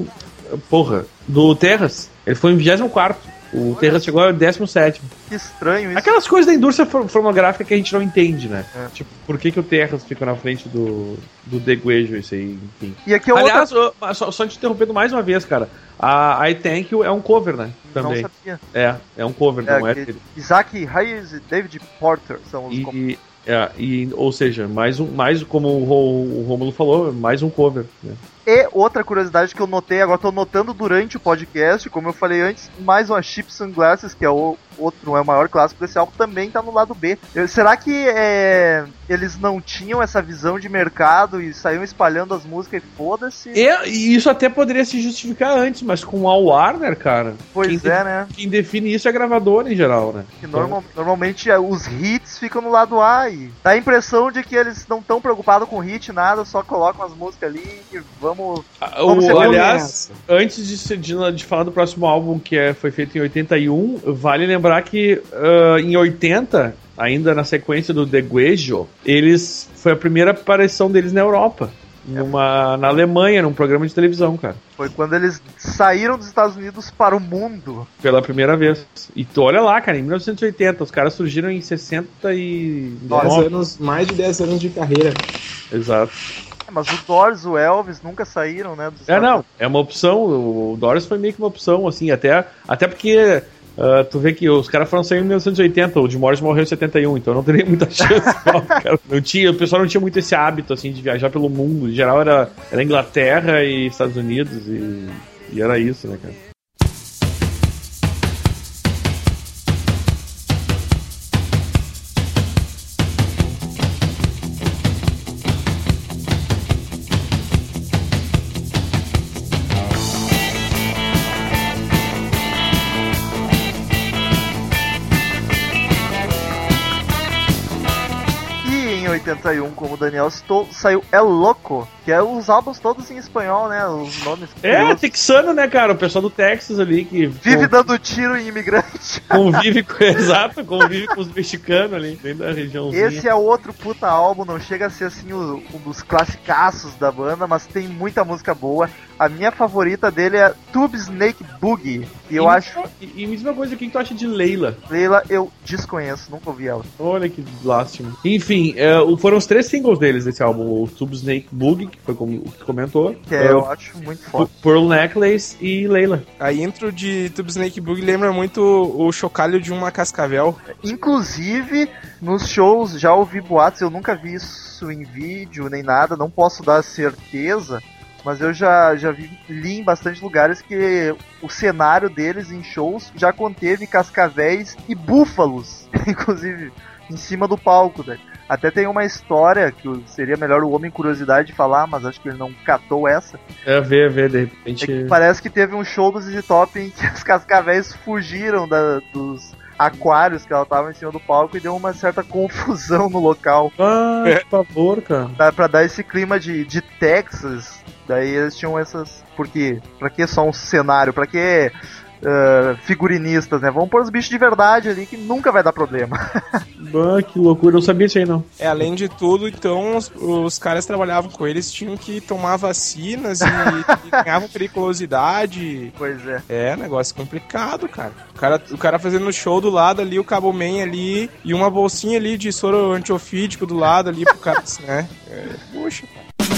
Porra, do Terras. Ele foi em 24. O Terras chegou ao 17. Que estranho isso. Aquelas coisas da indústria fo- fonográfica que a gente não entende, né? É. Tipo, por que, que o Terras fica na frente do, do Deguejo, isso aí, enfim. E aqui é outra. Aliás, ô, só, só te interrompendo mais uma vez, cara. A I Thank You é um cover, né? não Também. sabia. É, é um cover, É, não é que. Isaac Hayes e David Porter são os E, é, e, ou seja, mais um, mais como o, o Romulo falou, mais um cover. Né? E outra curiosidade que eu notei, agora tô notando durante o podcast, como eu falei antes, mais uma Chip Sunglasses, que é o outro, é o maior clássico desse álbum, também tá no lado B. Será que é, eles não tinham essa visão de mercado e saíam espalhando as músicas e foda-se? E, e isso até poderia se justificar antes, mas com a Warner, cara, Pois quem, é, né? quem define isso é a gravadora em geral, né? Que normal- normalmente é, os hits ficam no lado A e dá a impressão de que eles não estão preocupados com hit, nada, só colocam as músicas ali e vamos. Ah, Vamos o- aliás, antes de, de, de falar do próximo álbum, que é, foi feito em 81, vale lembrar que ah, em 80, ainda na sequência do The Guejo, eles foi a primeira aparição deles na Europa. Numa, na Alemanha, num programa de televisão, cara. Foi quando eles saíram dos Estados Unidos para o mundo. Pela primeira vez. E tu olha lá, cara, em 1980, os caras surgiram em 69. 10 anos, mais de 10 anos de carreira. Exato. É, Mas o Doors, o Elvis nunca saíram, né? dos É, Estados não, é uma opção. O Doris foi meio que uma opção, assim, até, até porque ah, tu vê que os caras foram sair em 1980, o Jim Morris morreu em 71, então não teria muita chance. não. Não tinha, o pessoal não tinha muito esse hábito, assim, de viajar pelo mundo. Em geral era, era Inglaterra e Estados Unidos e, e era isso, né, cara? E em em 81, como o Daniel citou, saiu El Loco, que é os álbuns todos em espanhol, né? Os nomes. É, curiosos. texano, né, cara? O pessoal do Texas ali que Vive con- dando tiro em imigrante. convive com. Exato, convive com os mexicanos ali, dentro da regiãozinha. Esse é outro puta álbum, não chega a ser assim um dos classicaços da banda, mas tem muita música boa. A minha favorita dele é Tube Snake Boogie. E eu e, acho, E, e mesma coisa, o que que tu acha de Leila? Leila, eu desconheço, nunca ouvi ela. Olha que lástima. Enfim, é, foram os três singles deles desse álbum: o Tube Snake Boogie, que foi como o que comentou, Que é, é, eu acho muito foda. Pearl Necklace e Leila. A intro de Tube Snake Boogie lembra muito o chocalho de uma cascavel. Inclusive, nos shows já ouvi boatos, eu nunca vi isso em vídeo nem nada, não posso dar certeza, mas eu já, já vi, li em bastante lugares que o cenário deles em shows já conteve cascavéis e búfalos, inclusive, em cima do palco. Né? Até tem uma história que seria melhor o Homem Curiosidade falar, mas acho que ele não catou essa. É, ver, ver, de É repente. que parece que teve um show do ZZ Top em que os cascavéis fugiram da- dos aquários que ela tava em cima do palco e deu uma certa confusão no local. Ah, É. por favor, cara. Dá pra dar esse clima de, de Texas. Daí eles tinham essas. Porque. Pra que só um cenário? Pra que. ah, figurinistas, né? Vamos pôr os bichos de verdade ali que nunca vai dar problema. Ah, que loucura, eu não sabia disso aí não. É, além de tudo, então, os, os caras que trabalhavam com eles tinham que tomar vacinas e, e ganhavam periculosidade. pois é. É, negócio complicado, cara. O cara, o cara fazendo show do lado ali, o Cabo Man ali, e uma bolsinha ali de soro antiofídico do lado ali pro cara, né? É, puxa, cara.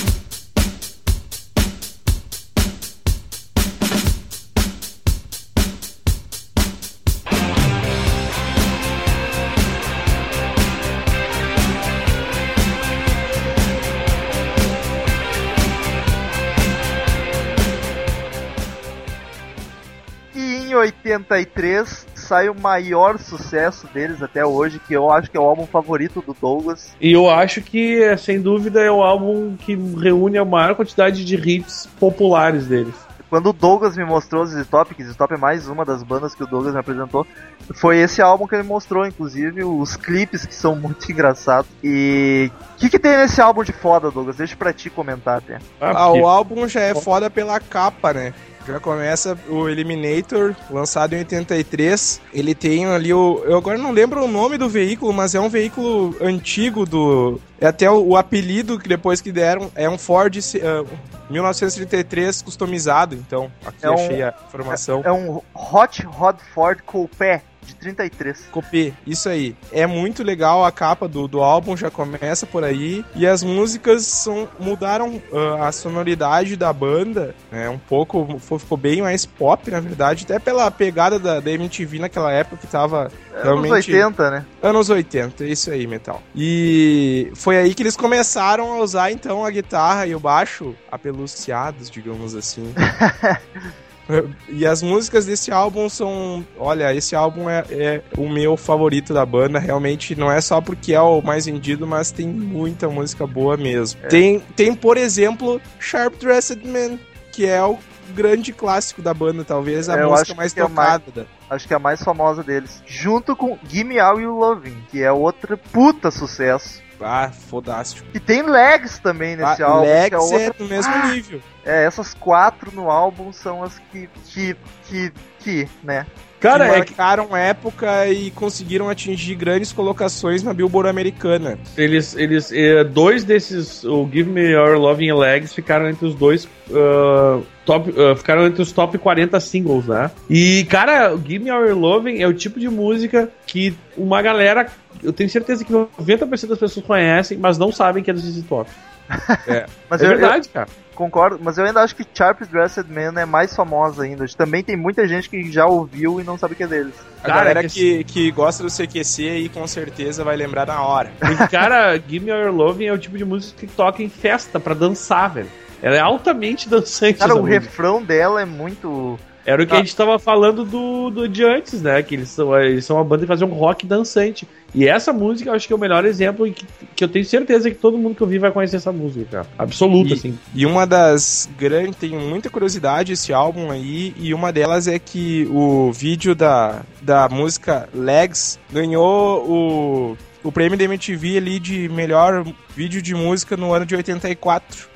83 sai o maior sucesso deles até hoje, que eu acho que é o álbum favorito do Douglas. E eu acho que, sem dúvida, é o álbum que reúne a maior quantidade de hits populares deles. Quando o Douglas me mostrou o ZZ Top, que ZZ Top é mais uma das bandas que o Douglas me apresentou, foi esse álbum que ele mostrou, inclusive, os clipes que são muito engraçados. E o que, que tem nesse álbum de foda, Douglas? Deixa pra ti comentar até. Ah, o álbum já é foda pela capa, né? Já começa o Eliminator, lançado em 83. Ele tem ali o. Eu agora não lembro o nome do veículo, mas é um veículo antigo do. É até o, o apelido que depois que deram. É um Ford eh, 1933 customizado, então. Aqui É um- achei a informação. É um Hot Rod Ford Coupé de 33. Copê, isso aí. É muito legal a capa do, do álbum, já começa por aí. E as músicas são, mudaram ah, a sonoridade da banda, né? Um pouco, ficou bem mais pop, na verdade. Até pela pegada da, da MTV naquela época que tava Anos realmente... 80, né? Anos 80, isso aí, metal. E foi aí que eles começaram a usar, então, a guitarra e o baixo apeluciados, digamos assim. E as músicas desse álbum são. Olha, esse álbum é, é o meu favorito da banda. Realmente não é só porque é o mais vendido, mas tem muita música boa mesmo. Tem, tem, por exemplo, Sharp Dressed Man, que é o grande clássico da banda, talvez a É, eu música acho mais que é tocada. da- Acho que é a mais famosa deles. Junto com Gimme All You Loving, que é outro puta sucesso. Ah, fodástico. E tem Legs também nesse Ah, álbum. que Lex é, outra... é no mesmo nível. é, essas quatro no álbum são as que. que. que. que né? Cara, que é que marcaram época e conseguiram atingir grandes colocações na Billboard americana. eles, eles, eh, dois desses, o Give Me Your Loving Legs, ficaram entre os dois ah, top, ah, ficaram entre os top 40 singles, né? E, cara, o Give Me Your Loving é o tipo de música que uma galera, eu tenho certeza que 90% das pessoas conhecem, mas não sabem que é do ZZ Top. Mas É eu, verdade, cara. eu concordo, mas eu ainda acho que Sharp Dressed Man é mais famosa ainda. Também tem muita gente que já ouviu e não sabe que é deles. A Cara, galera é que, que gosta do CQC aí com certeza vai lembrar na hora. Porque, cara, Give Me Your Loving é o tipo de música que toca em festa pra dançar, velho. Ela é altamente dançante. Cara, o música. refrão dela é muito. Era o que Ah. a gente tava falando do, do de antes, né? Que eles são, eles são uma banda que fazem um rock dançante. E essa música eu acho que é o melhor exemplo e que, que eu tenho certeza que todo mundo que ouvir vai conhecer essa música, cara. Absoluta, E- assim. E uma das grandes. Tem muita curiosidade esse álbum aí, e uma delas é que o vídeo da, da música Legs ganhou o. o prêmio da MTV ali de melhor vídeo de música no ano de 84.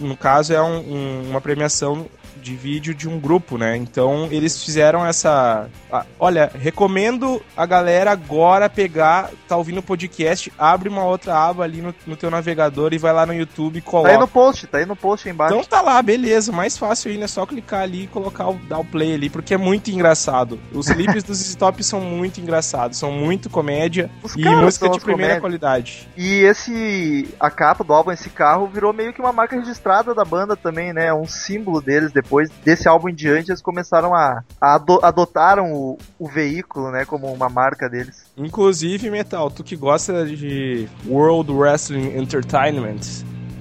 No caso, é um, um, uma premiação de vídeo de um grupo, né? Então eles fizeram essa. Ah, olha, recomendo a galera agora pegar, tá ouvindo o podcast, abre uma outra aba ali no, no teu navegador e vai lá no YouTube e coloca. Tá aí no post, tá aí no post aí embaixo. Então tá lá, beleza. Mais fácil ainda é só clicar ali e colocar o, dar o play ali, porque é muito engraçado. Os clipes dos Stop são muito engraçados, são muito comédia Os e música de primeira comédias. qualidade. E esse. A capa do álbum, esse carro, virou meio que uma marca registrada da banda também, né? Um símbolo deles. Depois desse álbum em diante, eles começaram a. a ado- adotaram o, o veículo, né? Como uma marca deles. Inclusive, Metal, tu que gosta de World Wrestling Entertainment,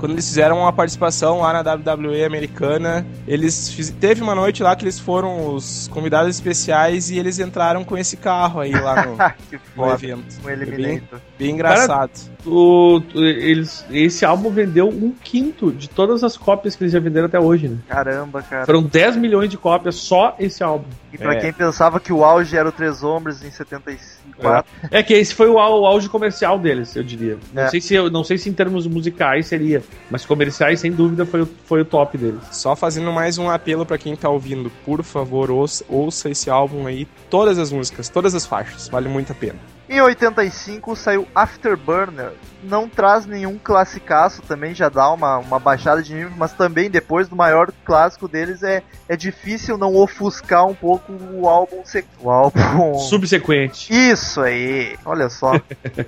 quando eles fizeram uma participação lá na WWE americana, eles fiz... teve uma noite lá que eles foram os convidados especiais e eles entraram com esse carro aí lá no, que no foda. evento. Um Eliminator. Bem engraçado. O, eles, esse álbum vendeu um quinto de todas as cópias que eles já venderam até hoje, né? Caramba, cara. Foram 10 milhões de cópias só esse álbum. E pra É. quem pensava que o auge era o Três Hombres em 74, É que esse foi o, au- o auge comercial deles, eu diria. Não, É. sei se, eu- não sei se em termos musicais seria, mas comerciais, sem dúvida, foi, o- foi o top deles. Só fazendo mais um apelo pra quem tá ouvindo, por favor, ouça, ouça esse álbum aí, todas as músicas, todas as faixas, vale muito a pena. Em 85 saiu Afterburner. Não traz nenhum classicaço, também já dá uma, uma baixada de nível, mas também depois do maior clássico deles é, é difícil não ofuscar um pouco o álbum. sec- O álbum. Subsequente. Isso aí, olha só.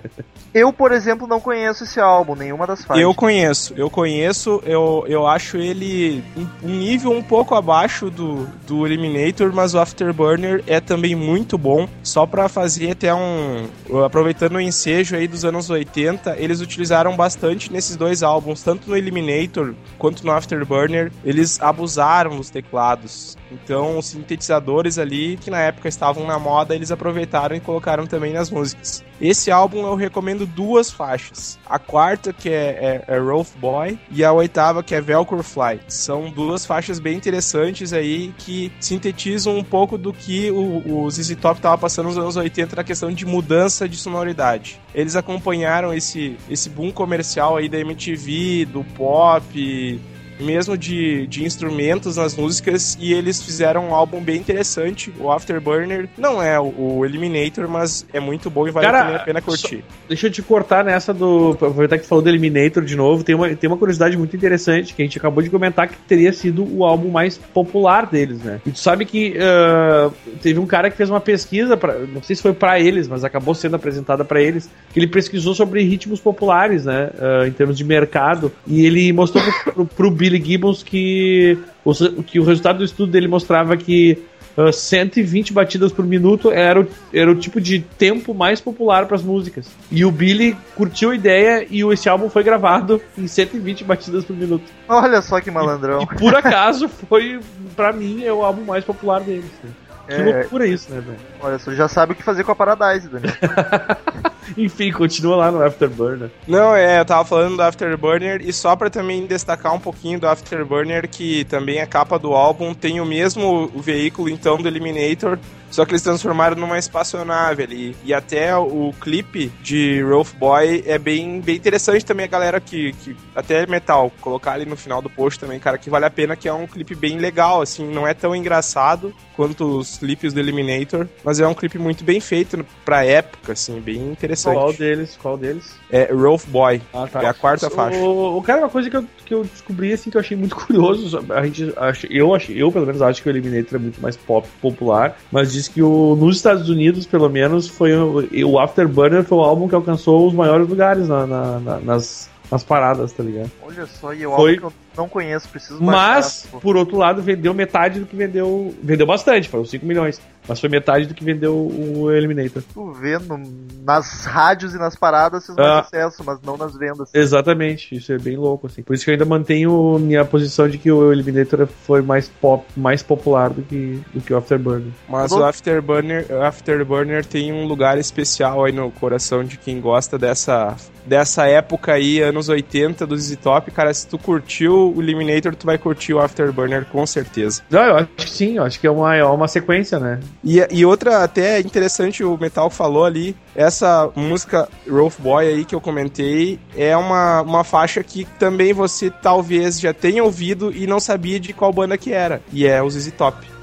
eu, por exemplo, não conheço esse álbum, nenhuma das faixas. Eu conheço, eu conheço, eu, eu acho ele um, um nível um pouco abaixo do, do Eliminator, mas o Afterburner é também muito bom. Só pra fazer até um. Aproveitando o ensejo aí dos anos 80, eles utilizaram bastante nesses dois álbuns, tanto no Eliminator quanto no Afterburner, eles abusaram dos teclados. Então, os sintetizadores ali, que na época estavam na moda, eles aproveitaram e colocaram também nas músicas. Esse álbum eu recomendo duas faixas. A quarta, que é, é, é Rolf Boy, e a oitava, que é Velcro Fly. São duas faixas bem interessantes aí que sintetizam um pouco do que o, o ZZ Top estava passando nos anos 80 na questão de mudança de sonoridade. Eles acompanharam esse, esse boom comercial aí da MTV, do pop, mesmo de, de instrumentos nas músicas e eles fizeram um álbum bem interessante. O Afterburner não é o, o Eliminator, mas é muito bom e vale Cara, a pena curtir. Deixa eu te cortar nessa do. Aproveitar que falou do Eliminator de novo. Tem uma, tem uma curiosidade muito interessante que a gente acabou de comentar que teria sido o álbum mais popular deles, né? E tu sabe que ah, teve um cara que fez uma pesquisa, pra, não sei se foi pra eles, mas acabou sendo apresentada pra eles, que ele pesquisou sobre ritmos populares, né? ah, em termos de mercado. E ele mostrou pro, pro, pro Billy Gibbons que o, que o resultado do estudo dele mostrava que Uh, 120 batidas por minuto era o, era o tipo de tempo mais popular para as músicas. E o Billy curtiu a ideia e esse álbum foi gravado em 120 batidas por minuto. Olha só que malandrão. E por acaso foi, pra mim, é o álbum mais popular deles. né? Que É. loucura isso, né, velho? Olha só, já sabe o que fazer com a Paradise, Daniel. Enfim, continua lá no Afterburner. Não, é, eu tava falando do Afterburner e só pra também destacar um pouquinho do Afterburner, que também a capa do álbum tem o mesmo veículo então do Eliminator, só que eles transformaram numa espaçonave ali. E até o clipe de Rolf Boy é bem, bem interessante também a galera que, que até metal, colocar ali no final do post também, cara, que vale a pena que é um clipe bem legal, assim, não é tão engraçado quanto os clipes do Eliminator, mas é um clipe muito bem feito pra época, assim, bem interessante. Qual deles? Qual deles? É Rolf Boy. Ah, É a quarta faixa. O, o cara, uma coisa que eu, que eu descobri, assim, que eu achei muito curioso, a gente, eu, acho, eu, pelo menos, acho que o Eliminator é muito mais pop, popular, mas diz que o, nos Estados Unidos, pelo menos, foi o, o Afterburner foi o álbum que alcançou os maiores lugares na, na- na- nas, nas paradas, tá ligado? Olha só, e eu Foi- álbum que eu não conheço, preciso Mas, baixar, por outro lado, vendeu metade do que vendeu. Vendeu bastante, foram 5 milhões. Mas foi metade do que vendeu o Eliminator. Tu vê no- nas rádios e nas paradas fez mais Ah. sucesso, mas não nas vendas. Exatamente, isso é bem louco, assim. Por isso que eu ainda mantenho minha posição de que o Eliminator foi mais pop, mais popular do que, do que o Afterburner. Mas Vou- o Afterburner, Afterburner tem um lugar especial aí no coração de quem gosta dessa, dessa época aí, anos 80 do ZZ Top. Cara, se tu curtiu o Eliminator, tu vai curtir o Afterburner com certeza. Não, eu acho que sim, eu acho que é uma, é uma sequência, né? E, e outra até interessante, o Metal falou ali, essa música Rolf Boy aí que eu comentei é uma, uma faixa que também você talvez já tenha ouvido e não sabia de qual banda que era. E é o ZZ Top.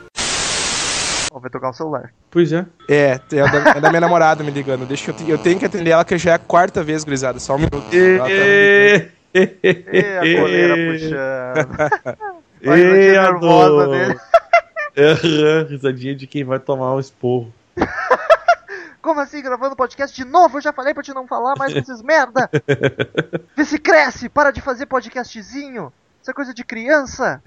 Ó, vai tocar o celular. Pois é. É, é da, é da minha namorada me ligando. Deixa eu, eu tenho que atender ela que já é a quarta vez, gurizada. Só um minuto. Ela tá ligando. E a coleira puxando. Olha a nervosa dele. Aham, Risadinha de quem vai tomar um esporro. Como assim, gravando podcast de novo? Eu já falei pra te não falar mais desses merda. Vê se cresce, para de fazer podcastzinho. Isso é coisa de criança.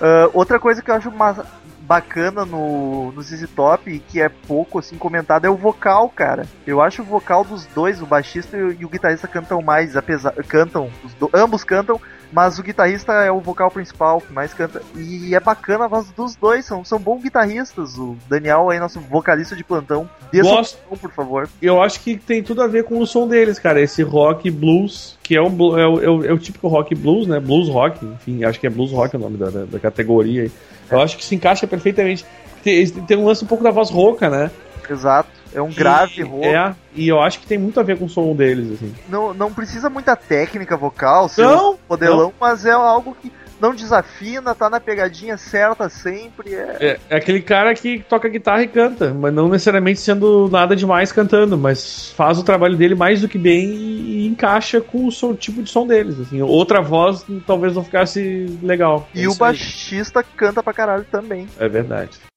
Ah, outra coisa que eu acho ma- bacana no, no ZZ Top e que é pouco assim comentado é o vocal, cara. Eu acho o vocal dos dois, o baixista e o, e o guitarrista cantam mais, apesar cantam, do- ambos cantam, mas o guitarrista é o vocal principal que mais canta. E é bacana a voz dos dois, são, são bons guitarristas. O Daniel aí, nosso vocalista de plantão, dê Gosto. opinião, por favor. Eu acho que tem tudo a ver com o som deles, cara. Esse rock blues, que é, um, é, o, é o- é o típico rock blues, né? Blues rock, enfim, acho que é blues rock o nome da, da, da categoria aí. Eu acho que se encaixa perfeitamente. Tem, tem um lance um pouco da voz rouca, né? Exato. É um grave rouco. É, e eu acho que tem muito a ver com o som deles, assim. Não, não precisa muita técnica vocal, ser Não, modelão, mas é algo que não desafina, tá na pegadinha certa sempre. É... É, é aquele cara que toca guitarra e canta, mas não necessariamente sendo nada demais cantando, mas faz o trabalho dele mais do que bem e, encaixa com o som- tipo de som deles. Assim. Outra voz talvez não ficasse legal. E É o aí. baixista canta pra caralho também. É verdade.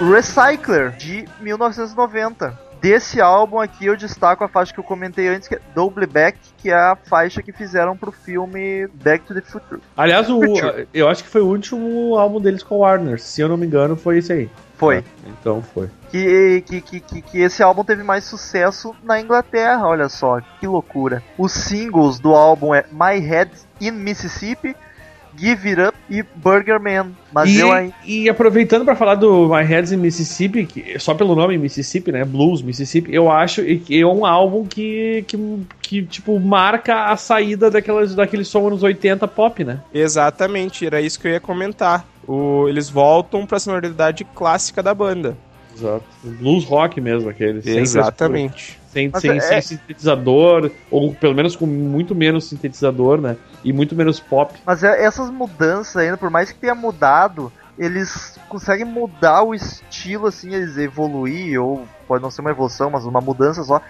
Recycler, de 1990. Desse álbum aqui eu destaco a faixa que eu comentei antes, que é Double Back, que é a faixa que fizeram pro filme Back to the Future. Aliás, o, Future. eu acho que foi o último álbum deles com o Warner. Se eu não me engano, foi esse aí. Foi. Então foi. Que, que, que, que, que esse álbum teve mais sucesso na Inglaterra, olha só, que loucura. Os singles do álbum é My Head in Mississippi, Give It Up e Burger Man. Mas e, eu ainda. e aproveitando pra falar do My Heads in Mississippi, que, só pelo nome Mississippi, né? Blues Mississippi, eu acho que é um álbum que, que, que tipo, marca a saída daquelas, daquele som anos 80 pop, né? Exatamente, era isso que eu ia comentar. O, eles voltam pra sonoridade clássica da banda. Exato. Blues rock mesmo, aquele. Exatamente. Sem, sem, é- sem sintetizador, ou pelo menos com muito menos sintetizador, né? E muito menos pop. Mas é- essas mudanças ainda, por mais que tenha mudado, eles conseguem mudar o estilo, assim, eles evoluir, ou pode não ser uma evolução, mas uma mudança só,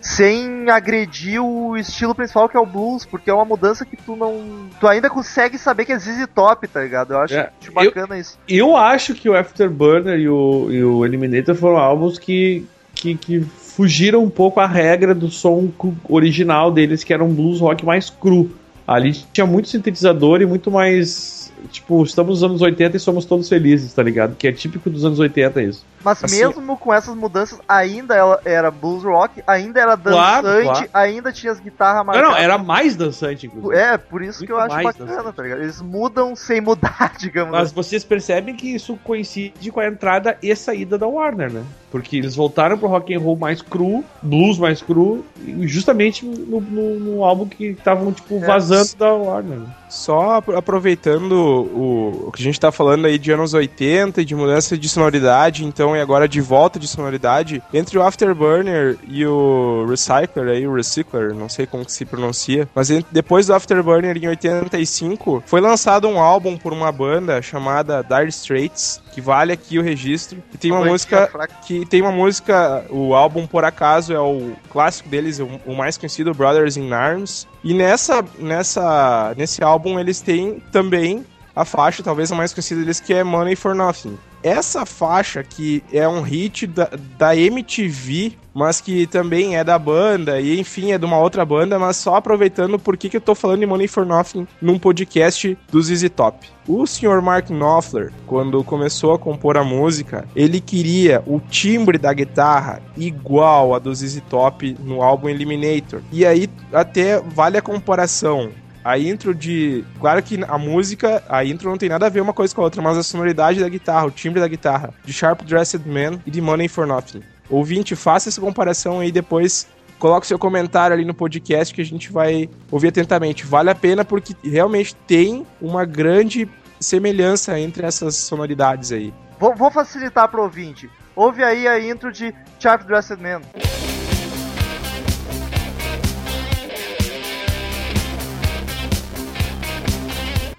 sem agredir o estilo principal que é o blues, porque é uma mudança que tu não. Tu ainda consegue saber que é ZZ Top, tá ligado? Eu acho, É, bacana isso. Eu acho que o Afterburner e o, e o Eliminator foram álbuns que, que, que fugiram um pouco a regra do som original deles, que era um blues rock mais cru. Ali tinha muito sintetizador e muito mais. Tipo, estamos nos anos 80 e somos todos felizes, tá ligado? Que é típico dos anos 80 isso. Mas Assim- mesmo com essas mudanças, ainda ela era blues rock, ainda era Claro, dançante, claro. ainda tinha as guitarras Não, não, marcadas. era mais dançante, inclusive. É, por isso que Muito eu acho mais bacana, dançante. tá ligado? Eles mudam sem mudar, digamos Mas assim. vocês percebem que isso coincide com a entrada e saída da Warner, né? Porque eles voltaram pro rock and roll mais cru, blues mais cru, e justamente no, no- no álbum que estavam, tipo, É. vazando da Warner. né? Só apro- aproveitando o, o que a gente tá falando aí de anos 80 e de mudança de sonoridade, então, e agora de volta de sonoridade, entre o Afterburner e o Recycler, aí, o Recycler, não sei como que se pronuncia, mas depois do Afterburner, em 85, foi lançado um álbum por uma banda chamada Dire Straits, que vale aqui o registro, que tem uma música que tem uma música, o álbum por acaso é o clássico deles, o, o mais conhecido, Brothers in Arms. E nessa, nessa, nesse álbum eles têm também a faixa, talvez a mais conhecida deles, que é Money for Nothing. Essa faixa que é um hit da, da MTV, mas que também é da banda, e enfim, é de uma outra banda, mas só aproveitando por que eu tô falando de Money for Nothing num podcast do ZZ Top. O Sr. Mark Knopfler, quando começou a compor a música, ele queria o timbre da guitarra igual a do ZZ Top no álbum Eliminator. E aí até vale a comparação. A intro de. Claro que a música, a intro não tem nada a ver uma coisa com a outra, mas a sonoridade da guitarra, o timbre da guitarra, de Sharp Dressed Man e de Money for Nothing. Ouvinte, faça essa comparação aí depois. Coloque seu comentário ali no podcast que a gente vai ouvir atentamente. Vale a pena porque realmente tem uma grande semelhança entre essas sonoridades aí. Vou, vou facilitar pro ouvinte. Ouve aí a intro de Sharp Dressed Man.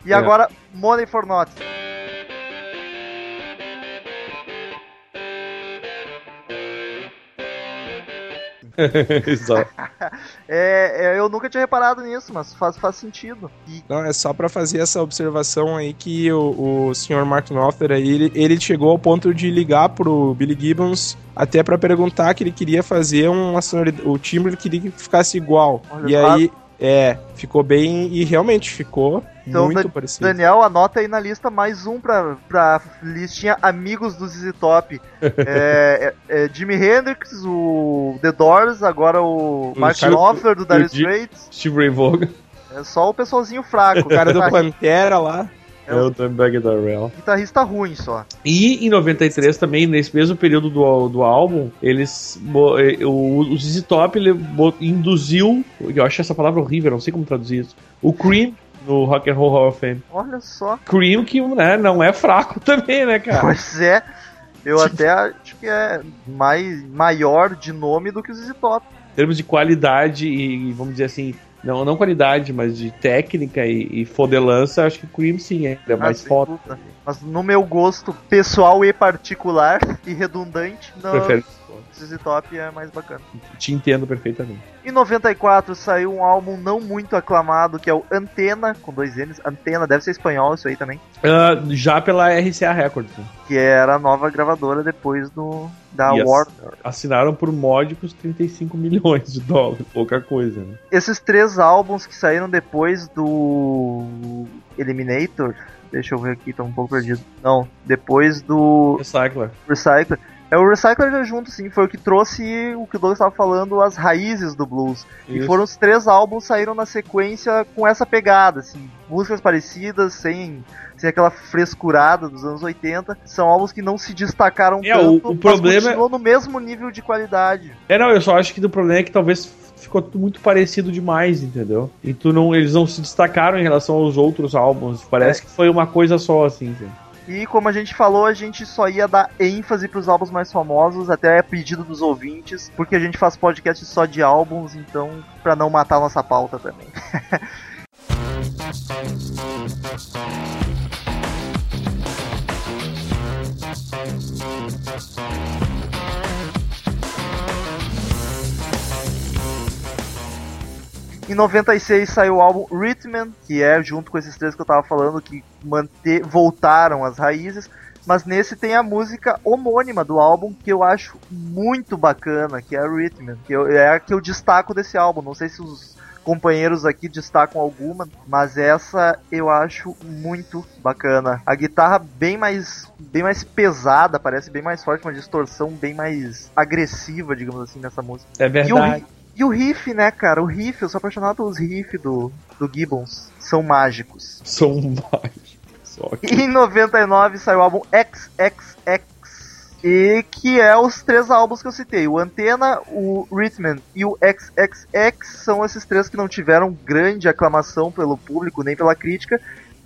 E É. agora, Money for Not. Exato. É, é, eu nunca tinha reparado nisso, mas faz, faz sentido. E Não, é só pra fazer essa observação aí que o, o Sr. Mark Knopfler aí, ele, ele chegou ao ponto de ligar pro Billy Gibbons até pra perguntar que ele queria fazer uma sonoridade, o timbre ele queria que ficasse igual. Olha e aí, é, ficou bem e realmente ficou Então, muito Dan- parecido. Daniel, anota aí na lista mais um pra, pra listinha Amigos do ZZ Top. é, é- é Jimi Hendrix, o The Doors, agora o, O Mark Knopfler do Dire Straits. Steve Ray Vaughan. É só o pessoalzinho fraco. O cara do Pantera lá. É o Dimebag Darrell. Guitarrista ruim só. E em 93 também, nesse mesmo período do, do álbum, eles. O, o ZZ Top ele induziu. Eu acho essa palavra horrível, não sei como traduzir isso. O Cream no Rock and Roll Hall of Fame. Olha só. Cream que né, não é fraco também, né, cara? Pois é. Eu até acho que é mais, maior de nome do que o ZZ Top. Em termos de qualidade e, vamos dizer assim, não, não qualidade, mas de técnica e, e fodelança, acho que o Cream sim é, é mais Ah, foda. Mas no meu gosto pessoal e particular e redundante, não, Prefere- o ZZ Top é mais bacana. Te entendo perfeitamente. Em 94 saiu um álbum não muito aclamado, que é o Antena, com dois N's. Antena, deve ser espanhol isso aí também. Ah, já pela RCA Records. né? Que era a nova gravadora depois do da Yes. Warner. Assinaram por módicos 35 milhões de dólares, pouca coisa, né? Esses três álbuns que saíram depois do Eliminator, deixa eu ver aqui, tô um pouco perdido. Não, depois do Recycler. Recycler. É, o Recycler já junto, sim, foi o que trouxe o que o Douglas estava falando, as raízes do blues. E Isso. foram os três álbuns saíram na sequência com essa pegada, assim, músicas parecidas, sem, sem aquela frescurada dos anos 80. São álbuns que não se destacaram É, o- tanto, o mas problema é- continuam no mesmo nível de qualidade. É, não, eu só acho que o problema é que talvez ficou tudo muito parecido demais, entendeu? E tu não, eles não se destacaram em relação aos outros álbuns. Parece É. que foi uma coisa só, assim. entendeu? E como a gente falou, a gente só ia dar ênfase pros álbuns mais famosos, até a pedido dos ouvintes, porque a gente faz podcast só de álbuns, então pra não matar nossa pauta também. Em 96 saiu o álbum Rhythm, que é junto com esses três que eu tava falando, que manter, voltaram as raízes. Mas nesse tem a música homônima do álbum, que eu acho muito bacana, que é a Rhythm, que eu- é a que eu destaco desse álbum. Não sei se os companheiros aqui destacam alguma, mas essa eu acho muito bacana. A guitarra bem mais bem mais pesada, parece bem mais forte, uma distorção bem mais agressiva, digamos assim, nessa música. É verdade. E o riff, né, cara? O riff, eu sou apaixonado pelos riffs do, do Gibbons. São mágicos. São. Só que. E em 99 saiu o álbum XXX. E que é os três álbuns que eu citei. O Antena, o Rhythm e o XXX são esses três que não tiveram grande aclamação pelo público, nem pela crítica,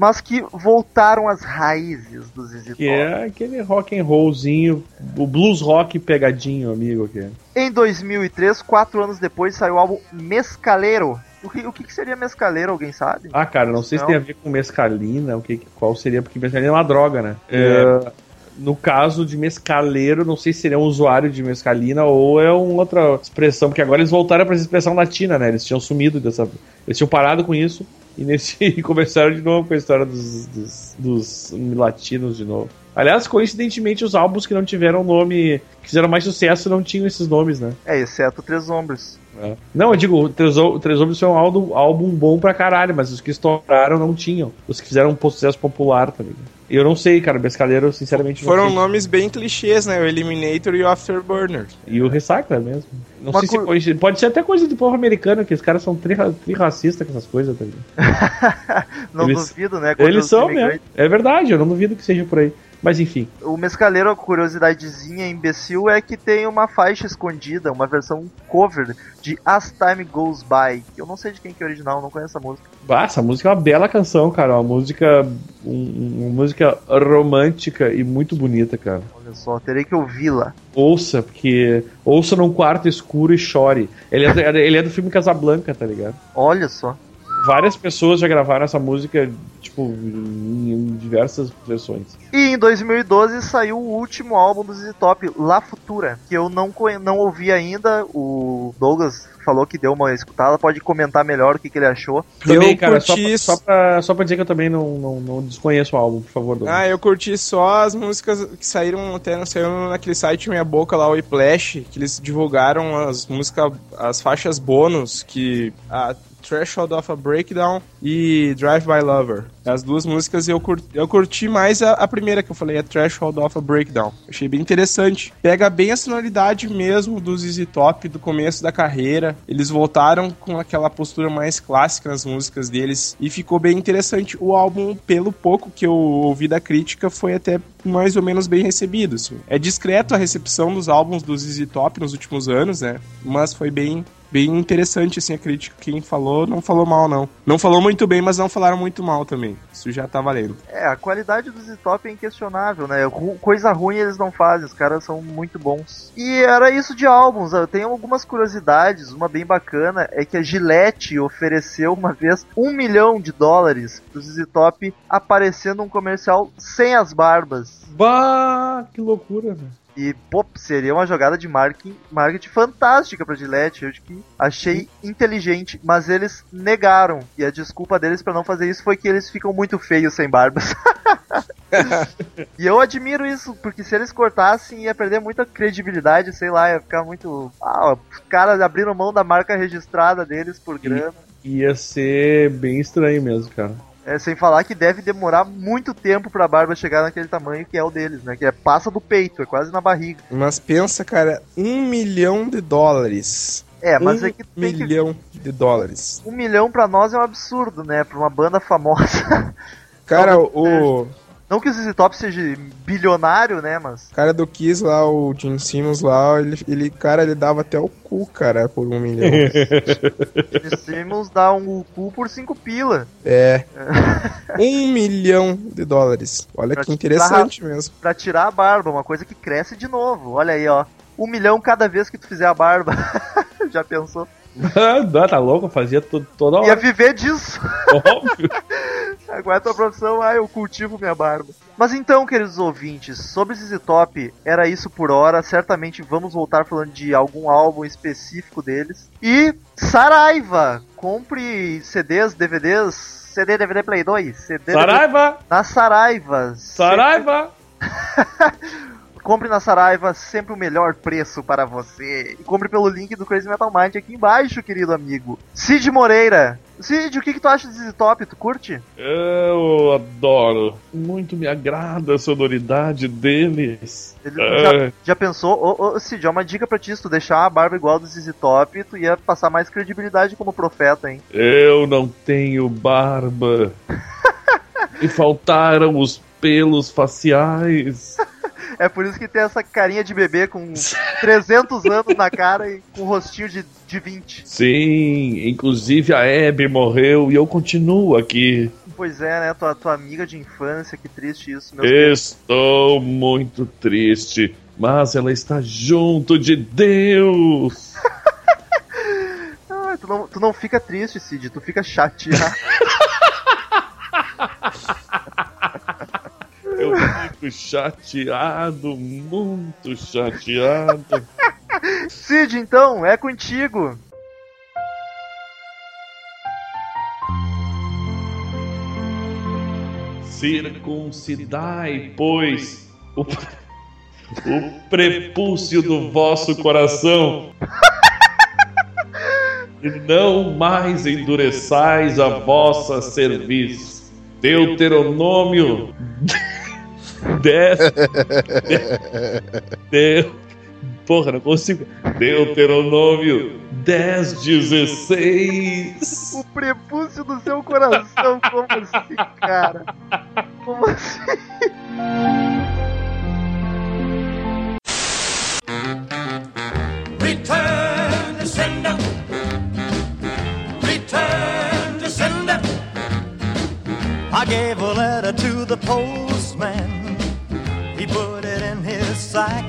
mas que voltaram às raízes dos Top. Que é aquele rock and rollzinho, o blues rock pegadinho, amigo. Que é. Em 2003, quatro anos depois, saiu o álbum Mescaleiro. O que, o que seria mescaleiro, alguém sabe? Ah, cara, não sei se Não. tem a ver com mescalina, o que, qual seria, porque mescalina é uma droga, né? É, no caso de mescaleiro, não sei se seria um usuário de mescalina ou é uma outra expressão, porque agora eles voltaram para essa expressão latina, né? Eles tinham sumido dessa. Eles tinham parado com isso e, nesse, e começaram de novo com a história dos, dos, dos latinos de novo. Aliás, coincidentemente, os álbuns que não tiveram nome, que fizeram mais sucesso, não tinham esses nomes, né? É, exceto Três Ombros. É. Não, eu digo, o Três, o Três Homens foi um álbum, álbum bom pra caralho, mas os que estouraram não tinham. Os que fizeram um sucesso popular, tá ligado? Eu não sei, cara, Mescaleiro, sinceramente, Foram nomes bem clichês, né? O Eliminator e o Afterburner. E o Recycler mesmo. Não Uma sei se pode, pode ser até coisa do povo americano, que os caras são tri, tri com essas coisas, tá ligado? Não Eles- duvido, né? Eles são mesmo. É verdade, eu não duvido que seja por aí. Mas enfim. O Mescaleiro, a curiosidadezinha imbecil é que tem uma faixa escondida, uma versão cover de As Time Goes By. Eu não sei de quem que é original, não conheço a música. Bah, essa música é uma bela canção, cara. Uma música. um- uma música romântica e muito bonita, cara. Olha só, terei que ouvi-la. Ouça, porque. Ouça num quarto escuro e chore. Ele é, do, ele é do filme Casablanca, tá ligado? Olha só. Várias pessoas já gravaram essa música, tipo, em, em diversas versões. E em 2012 saiu o último álbum do ZZ Top, La Futura, que eu não, não ouvi ainda. O Douglas falou que deu uma escutada, pode comentar melhor o que, que ele achou. Também, eu cara, só, curti pra, só, pra, só pra dizer que eu também não, não, não desconheço o álbum, por favor, Douglas. Ah, eu curti só as músicas que saíram até não saíram naquele site Minha Boca lá, o Whiplash, que eles divulgaram as músicas, as faixas bônus, que a Threshold of a Breakdown e Drive By Lover. As duas músicas eu curti, eu curti mais a, a primeira que eu falei, a Threshold of a Breakdown. Achei bem interessante. Pega bem a sonoridade mesmo do ZZ Top do começo da carreira. Eles voltaram com aquela postura mais clássica nas músicas deles e ficou bem interessante. O álbum, pelo pouco que eu ouvi da crítica, foi até mais ou menos bem recebido. Assim. É discreto a recepção dos álbuns do ZZ Top nos últimos anos, né? Mas foi bem bem interessante assim a crítica. Quem falou não falou mal não. Não falou muito bem, mas não falaram muito mal também. Isso já tá valendo. É, a qualidade do ZZ Top é inquestionável, né? Ru- Coisa ruim eles não fazem, os caras são muito bons. E era isso de álbuns, eu tenho algumas curiosidades, uma bem bacana é que a Gillette ofereceu uma vez um milhão de dólares pro ZZ Top aparecendo num comercial sem as barbas. Bah, que loucura, velho. E, pô, seria uma jogada de marketing, marketing fantástica pra Gillette. Eu acho que achei inteligente, mas eles negaram. E a desculpa deles pra não fazer isso foi que eles ficam muito feios sem barbas. e eu admiro isso, porque se eles cortassem ia perder muita credibilidade, sei lá, ia ficar muito. Ah, os caras abriram mão da marca registrada deles por grana. Ia ser bem estranho mesmo, cara. É, sem falar que deve demorar muito tempo pra barba chegar naquele tamanho que é o deles, né? Que é passa do peito, é quase na barriga. Mas pensa, cara, um milhão de dólares. É, mas um é que tem que milhão de dólares. Um milhão pra nós é um absurdo, né? Pra uma banda famosa. Cara, o Não que o ZZ Top seja bilionário, né? Mas. cara do Kiss lá, o Jim Simmons lá, ele, ele, cara, ele dava até o cu, cara, por um milhão. Gene Simmons dá um cu por cinco pila. é. Um milhão de dólares. Olha Pra que interessante mesmo. Pra tirar a barba, uma coisa que cresce de novo. Olha aí, ó. Um milhão cada vez que tu fizer a barba. Já pensou? Não, tá louco? Eu fazia to- toda Ia hora. viver disso. Óbvio. Agora a tua profissão, ah, eu cultivo minha barba. Mas então, queridos ouvintes, sobre ZZ Top, era isso por hora. Certamente vamos voltar falando de algum álbum específico deles. E Saraiva! Compre CDs, DVDs, CD, DVD Play 2, CD Saraiva! na Saraiva. Saraiva! Compre na Saraiva, sempre o melhor preço para você. E compre pelo link do Crazy Metal Mind aqui embaixo, querido amigo. Cid Moreira. Cid, o que, que tu acha de ZZ Top? Tu curte? Eu adoro. Muito me agrada a sonoridade deles. Ele É. já, já pensou? Ô, ô, Cid, ó, uma dica pra ti, se tu deixar a barba igual do ZZ Top, tu ia passar mais credibilidade como profeta, hein? Eu não tenho barba. e faltaram os pelos faciais. É por isso que tem essa carinha de bebê com 300 anos na cara e com um rostinho de, de 20. Sim, inclusive a Abby morreu e eu continuo aqui. Pois é, né? Tua, tua amiga de infância, que triste isso, meu Deus. Estou muito triste, mas ela está junto de Deus. Ah, tu, não, tu não fica triste, Cid, tu fica chateado. Eu fico chateado, muito chateado. Cid, então, é contigo. Circuncidai, pois, o, o prepúcio do vosso coração. E não mais endureçais a vossa serviço. Deuteronômio 10. De, porra, não consigo. Deuteronômio 10, 16. O prepúcio do seu coração, como assim, cara? Como assim? Return to sender. Return to sender. I gave a letter to the postman. Sack.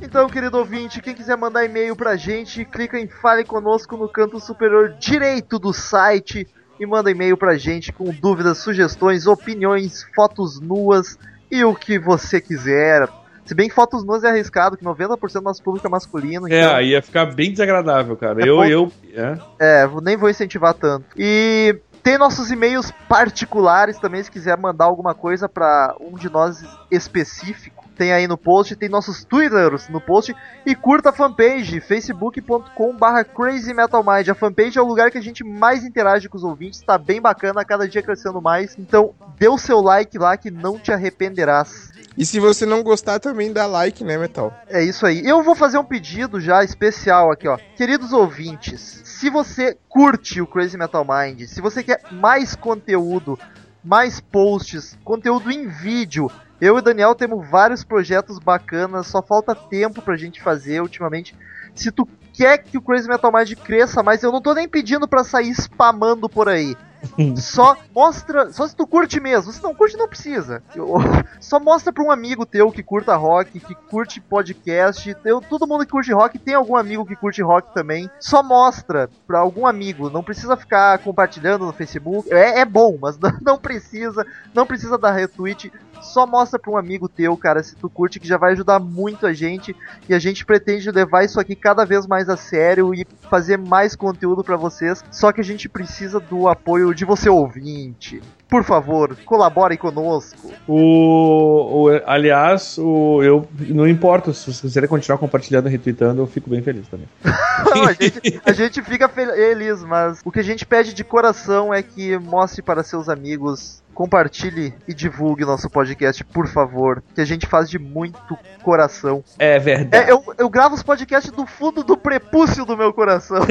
Então, querido ouvinte, quem quiser mandar e-mail pra gente, clica em Fale Conosco no canto superior direito do site e manda e-mail pra gente com dúvidas, sugestões, opiniões, fotos nuas e o que você quiser. Se bem que fotos nuas é arriscado, que 90% do nosso público é masculino. É, então- aí ia ficar bem desagradável, cara. É eu, eu. É. É, vou- nem vou incentivar tanto. E tem nossos e-mails particulares também, se quiser mandar alguma coisa pra um de nós específico. Tem aí no post, tem nossos twitters no post e curta a fanpage, facebook.com barra crazymetalmind. A fanpage é o lugar que a gente mais interage com os ouvintes, tá bem bacana, cada dia crescendo mais. Então, dê o seu like lá que não te arrependerás. E se você não gostar, também dá like, né, Metal? É isso aí. Eu vou fazer um pedido já especial aqui, ó. Queridos ouvintes, se você curte o Crazy Metal Mind, se você quer mais conteúdo, mais posts, conteúdo em vídeo, eu e o Daniel temos vários projetos bacanas, só falta tempo pra gente fazer ultimamente. Se tu quer que o Crazy Metal Mind cresça mais, eu não tô nem pedindo pra sair spamando por aí. Só mostra, só se tu curte mesmo. Se não curte, não precisa. Eu- só mostra pra um amigo teu que curta rock, que curte podcast. Eu, todo mundo que curte rock tem algum amigo que curte rock também. Só mostra pra algum amigo. Não precisa ficar compartilhando no Facebook. É, é bom, mas não, não precisa. Não precisa dar retweet. Só mostra pra um amigo teu, cara, se tu curte, que já vai ajudar muito a gente. E a gente pretende levar isso aqui cada vez mais a sério e fazer mais conteúdo pra vocês. Só que a gente precisa do apoio de você ouvinte. Por favor, colabore conosco. O, o- aliás, o, eu não importa se vocês quiserem continuar compartilhando e retweetando, eu fico bem feliz também. Não, a, gente, a gente fica feliz, mas o que a gente pede de coração é que mostre para seus amigos, compartilhe e divulgue nosso podcast, por favor. Que a gente faz de muito coração. É verdade. É, eu, eu gravo os podcasts do fundo do prepúcio do meu coração.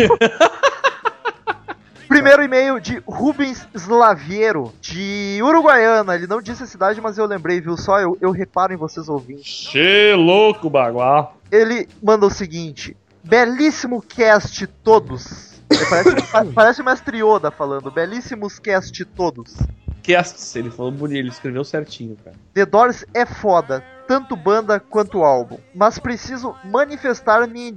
Primeiro e-mail de Rubens Slaviero, de Uruguaiana. Ele não disse a cidade, mas eu lembrei, viu? Só eu, eu reparo em vocês ouvintes. Che louco, baguá. Ele manda o seguinte: belíssimo cast todos. É, Parece, pa- parece o mestre Yoda falando, belíssimos cast todos. Casts, ele falou bonito, ele escreveu certinho, cara. The Doors é foda, tanto banda quanto álbum. Mas preciso manifestar minha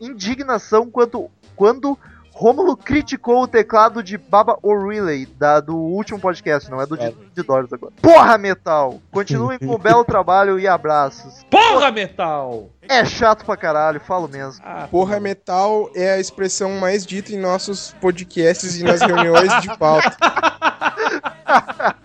indignação quanto quando Rômulo criticou o teclado de Baba O'Reilly, da, do último podcast, não é do de, de Doors agora. Porra, Metal! Continuem com o belo trabalho e abraços. Porra, metal! É chato pra caralho, falo mesmo. Ah, Porra metal é a expressão mais dita em nossos podcasts e nas reuniões de pauta.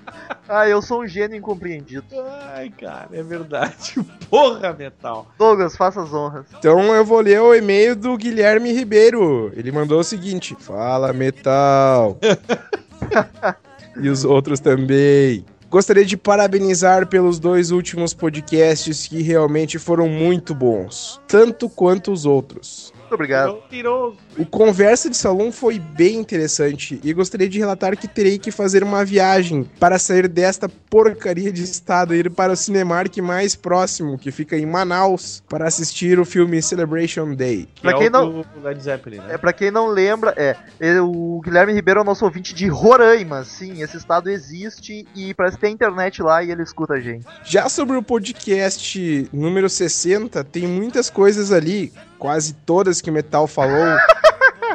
Ah, eu sou um gênio incompreendido. Ai, cara, é verdade. Porra, metal. Douglas, faça as honras. Então eu vou ler o e-mail do Guilherme Ribeiro. Ele mandou o seguinte: Fala metal. e os outros também. Gostaria de parabenizar pelos dois últimos podcasts que realmente foram muito bons, tanto quanto os outros. Muito obrigado. Tiroso. O Conversa de Salão foi bem interessante e gostaria de relatar que terei que fazer uma viagem para sair desta porcaria de estado e ir para o Cinemark mais próximo, que fica em Manaus, para assistir o filme Celebration Day. Pra Que quem é o não- Led Zeppelin, né? É, pra quem não lembra, é, ele- o Guilherme Ribeiro é o nosso ouvinte de Roraima. Sim, esse estado existe e parece que tem internet lá e ele escuta a gente. Já sobre o podcast número 60, tem muitas coisas ali, quase todas que o Metal falou,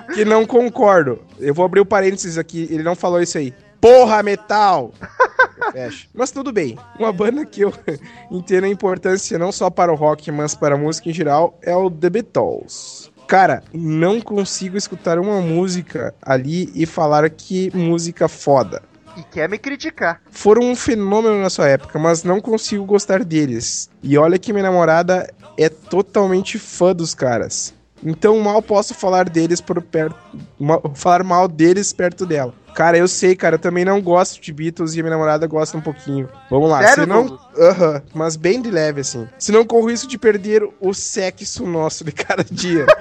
que não concordo. Eu vou abrir o parênteses aqui, ele não falou isso aí. Porra, Metal! Fecha. Mas tudo bem. Uma banda que eu entendo a importância não só para o rock, mas para a música em geral é o The Beatles. Cara, não consigo escutar uma música ali e falar que música foda E quer me criticar. foram um fenômeno na sua época, mas não consigo gostar deles. E olha que minha namorada é totalmente fã dos caras. Então mal posso falar deles por perto, mal- falar mal deles perto dela. Cara, eu sei, cara, eu também não gosto de Beatles e a minha namorada gosta um pouquinho. Vamos lá, Sério, se não? Aham, mas bem de leve assim. Se não corro risco de perder o sexo nosso de cada dia.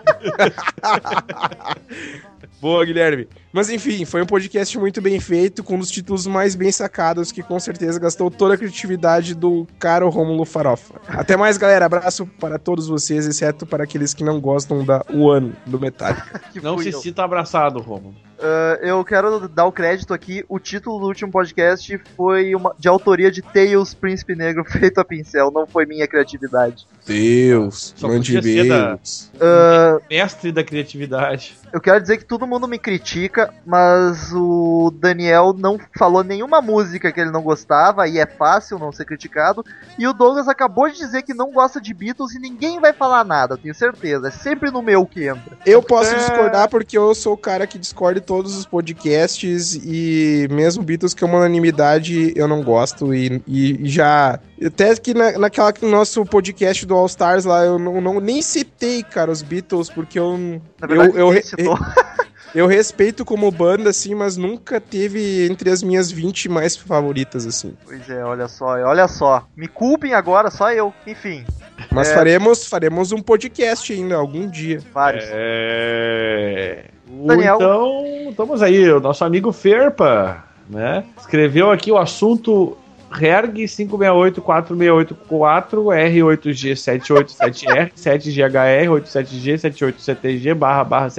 Boa, Guilherme. Mas enfim, foi um podcast muito bem feito, com um dos títulos mais bem sacados, que com certeza gastou toda a criatividade do caro Rômulo Farofa. Até mais, galera. Abraço para todos vocês, exceto para aqueles que não gostam da One do Metallica. Que Não se eu. sinta abraçado, Romulo. Ah, eu quero dar o crédito aqui. O título do último podcast foi uma, de autoria de Tails Príncipe Negro feito a pincel, não foi minha criatividade. Deus, Só mande da-. Ah, Mestre da criatividade. Eu quero dizer que todo mundo me critica, mas o Daniel não falou nenhuma música que ele não gostava, e é fácil não ser criticado. E o Douglas acabou de dizer que não gosta de Beatles e ninguém vai falar nada, eu tenho certeza. É sempre no meu que entra. Eu posso É. discordar porque eu sou o cara que discorda de todos os podcasts e mesmo Beatles que é uma unanimidade eu não gosto e, e já até que na, naquela que no nosso podcast do All Stars lá eu não, não- nem citei cara os Beatles porque eu Na verdade, eu, eu, ninguém citou. eu respeito como banda assim mas nunca teve entre as minhas 20 mais favoritas assim Pois é, olha só, olha só. Me culpem agora, só eu. Enfim, mas É. faremos faremos um podcast ainda algum dia vários. É. Daniel. Então, estamos aí, o nosso amigo Ferpa, né? Escreveu aqui o assunto RERG 568464 R8G787R 7GHR 87G 78CTG barra barra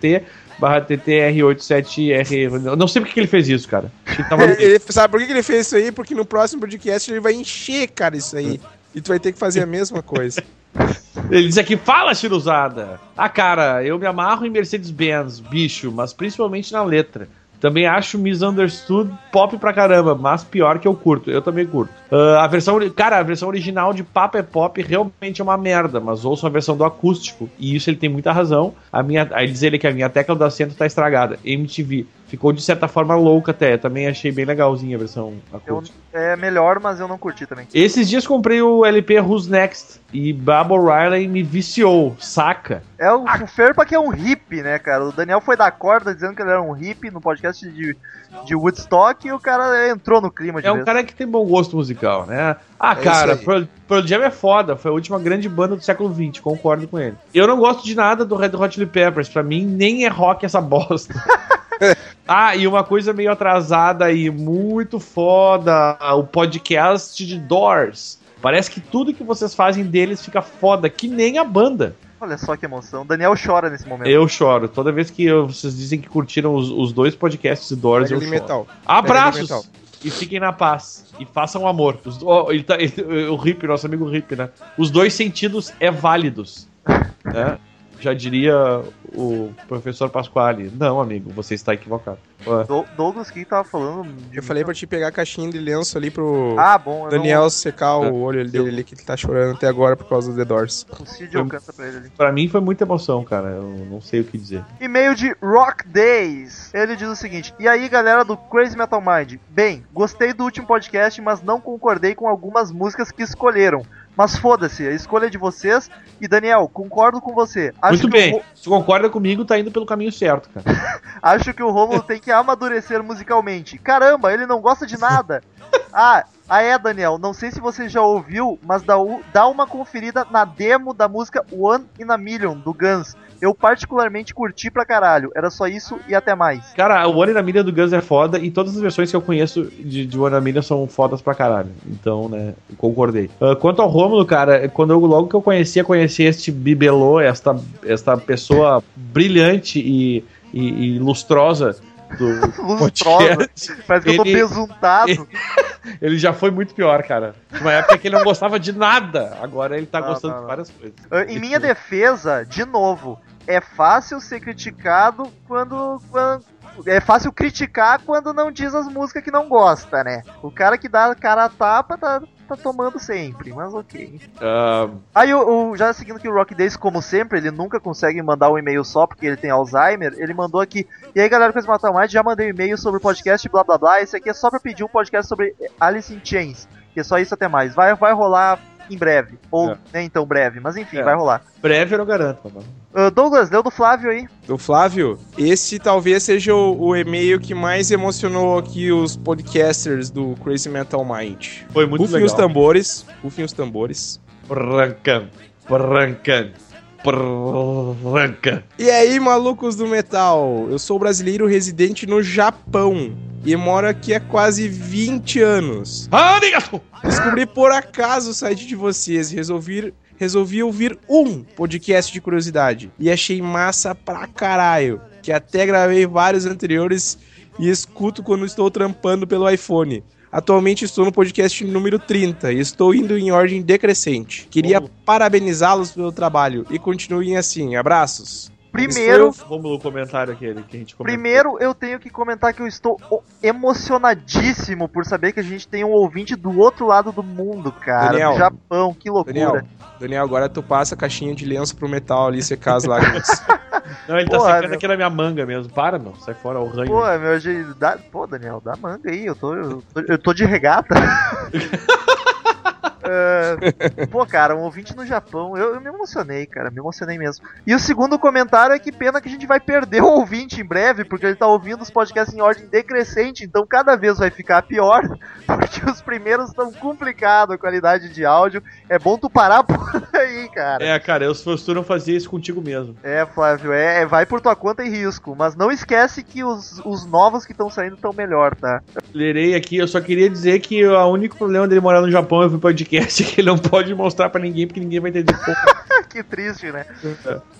7T barra TTR87R. Eu Não sei por que ele fez isso, cara. Ele- ele- sabe por que que ele fez isso aí? Porque no próximo podcast ele vai encher, cara, isso aí. E tu vai ter que fazer a mesma coisa. Ele diz aqui, fala, Chiruzada! Ah, cara, eu me amarro em Mercedes-Benz, bicho, mas principalmente na letra. Também acho Misunderstood pop pra caramba, mas pior que eu curto. Eu também curto. Ah, a versão, cara, a versão original de Papa é Pop realmente é uma merda, mas ouço a versão do acústico. E isso ele tem muita razão. A minha, aí diz ele que a minha tecla do assento tá estragada. MTV. Ficou de certa forma louca até. Também achei bem legalzinha a versão Eu, acústica. é melhor, mas eu não curti também. Esses dias comprei o LP Who's Next e Baba Riley me viciou, saca? É o, Ferpa que é um hippie, né, cara? O Daniel foi da corda dizendo que ele era um hippie no podcast de, de Woodstock e o cara entrou no clima de É um vez. cara que tem bom gosto musical, né? Ah, É cara, aí. Pearl, Pearl Jam é foda, foi a última grande banda do século XX, concordo com ele. Eu não gosto de nada do Red Hot Chili Peppers, pra mim nem é rock essa bosta. ah, e uma coisa meio atrasada e muito foda, o podcast de Doors. Parece que tudo que vocês fazem deles fica foda, que nem a banda. Olha só que emoção. O Daniel chora nesse momento. Eu choro. Toda vez que eu- vocês dizem que curtiram os, os dois podcasts de Doors, Pega eu choro. metal. Abraços! E fiquem na paz. E façam amor. Os, ó, ele tá, ele- o Hip, nosso amigo Hip, né? Os dois sentidos é válidos. né? Já diria o professor Pasquale. Não, amigo, você está equivocado. Do- Douglas, que tava falando? Eu falei pra te pegar a caixinha de lenço ali pro Ah, bom. Daniel secar É. o olho dele ali, que ele tá chorando até agora por causa do The Doors. Não, o Cid alcança pra ele ali. Pra mim foi muita emoção, cara. Eu não sei o que dizer. E-mail de Rock Days. Ele diz o seguinte: E aí, galera do Crazy Metal Mind? Bem, gostei do último podcast, mas não concordei com algumas músicas que escolheram. Mas foda-se, a escolha é de vocês. E Daniel, concordo com você. Acho Muito bem. O, Se concorda comigo, tá indo pelo caminho certo, cara. acho que o Romulo tem que amadurecer musicalmente. Caramba, ele não gosta de nada. Ah, ah é, Daniel. Não sei se você já ouviu, mas dá, dá uma conferida na demo da música One in a Million do Guns. Eu particularmente curti pra caralho. Era só isso e até mais. Cara, o One in a Million do Guns é foda e todas as versões que eu conheço de, de One in a Million são fodas pra caralho. Então, né, concordei. Ah, quanto ao Rômulo, cara, quando eu, logo que eu conhecia, conheci este bibelô, esta, esta pessoa brilhante e, e, e lustrosa do Lustrosa. Parece que eu tô Ele- besuntado. ele já foi muito pior, cara. Uma época que ele não gostava de nada, agora ele tá Não, gostando não, de não. várias coisas. Ah, Em minha defesa, de novo, é fácil ser criticado quando, quando- É fácil criticar quando não diz as músicas que não gosta, né? O cara que dá cara a tapa tá, tá tomando sempre, mas ok. Ah, Aí, o, o- já seguindo aqui o Rock Days, como sempre, ele nunca consegue mandar um e-mail só porque ele tem Alzheimer. Ele mandou aqui. E aí, galera, coisa matar mais, já mandei um e-mail sobre o podcast, blá blá blá. Esse aqui é só pra pedir um podcast sobre Alice in Chains. Que é só isso até mais. Vai, vai rolar em breve. Ou É. nem tão breve, mas enfim, É. vai rolar. Breve eu não garanto, mano. Ah, Douglas, leu do Flávio aí. Do Flávio, esse talvez seja o, o e-mail que mais emocionou aqui os podcasters do Crazy Metal Mind. Foi muito Rufem os legal. tambores, rufem os tambores. Brancan, brancan, branca. E aí, malucos do metal? Eu sou brasileiro residente no Japão e moro aqui há quase 20 anos. Arigato! Descobri por acaso o site de vocês e resolvi, resolvi ouvir um podcast de curiosidade. E achei massa pra caralho. Que até gravei vários anteriores e escuto quando estou trampando pelo iPhone. Atualmente estou no podcast número 30 e estou indo em ordem decrescente. Queria Oh. parabenizá-los pelo trabalho e continuem assim. Abraços. Primeiro, Vamos no comentário aquele que a gente comentou. primeiro eu tenho que comentar que eu estou o- emocionadíssimo por saber que a gente tem um ouvinte do outro lado do mundo, cara. Daniel. do Japão, que loucura. Daniel, Daniel, agora tu passa a caixinha de lenço pro metal ali secar as lágrimas. Não, ele tá Porra, secando meu. aqui na minha manga mesmo. Para, meu. Sai fora o ranho. Pô, meu, dá, pô, Daniel, dá manga aí, eu tô, eu tô, eu tô de regata. É, pô, cara, um ouvinte no Japão, eu, eu me emocionei, cara, me emocionei mesmo. E o segundo comentário é que pena que a gente vai perder o ouvinte em breve, porque ele tá ouvindo os podcasts em ordem decrescente, então cada vez vai ficar pior, porque os primeiros estão complicados a qualidade de áudio. É bom tu parar por aí, cara. É, cara, eu se fosse tu não fazia isso contigo mesmo. É, Flávio, é, é, vai por tua conta e risco. Mas não esquece que os, os novos que estão saindo estão melhor, tá? Lerei aqui, eu só queria dizer que o único problema dele morar no Japão é o podcast é que ele não pode mostrar pra ninguém, porque ninguém vai entender pouco. que triste, né?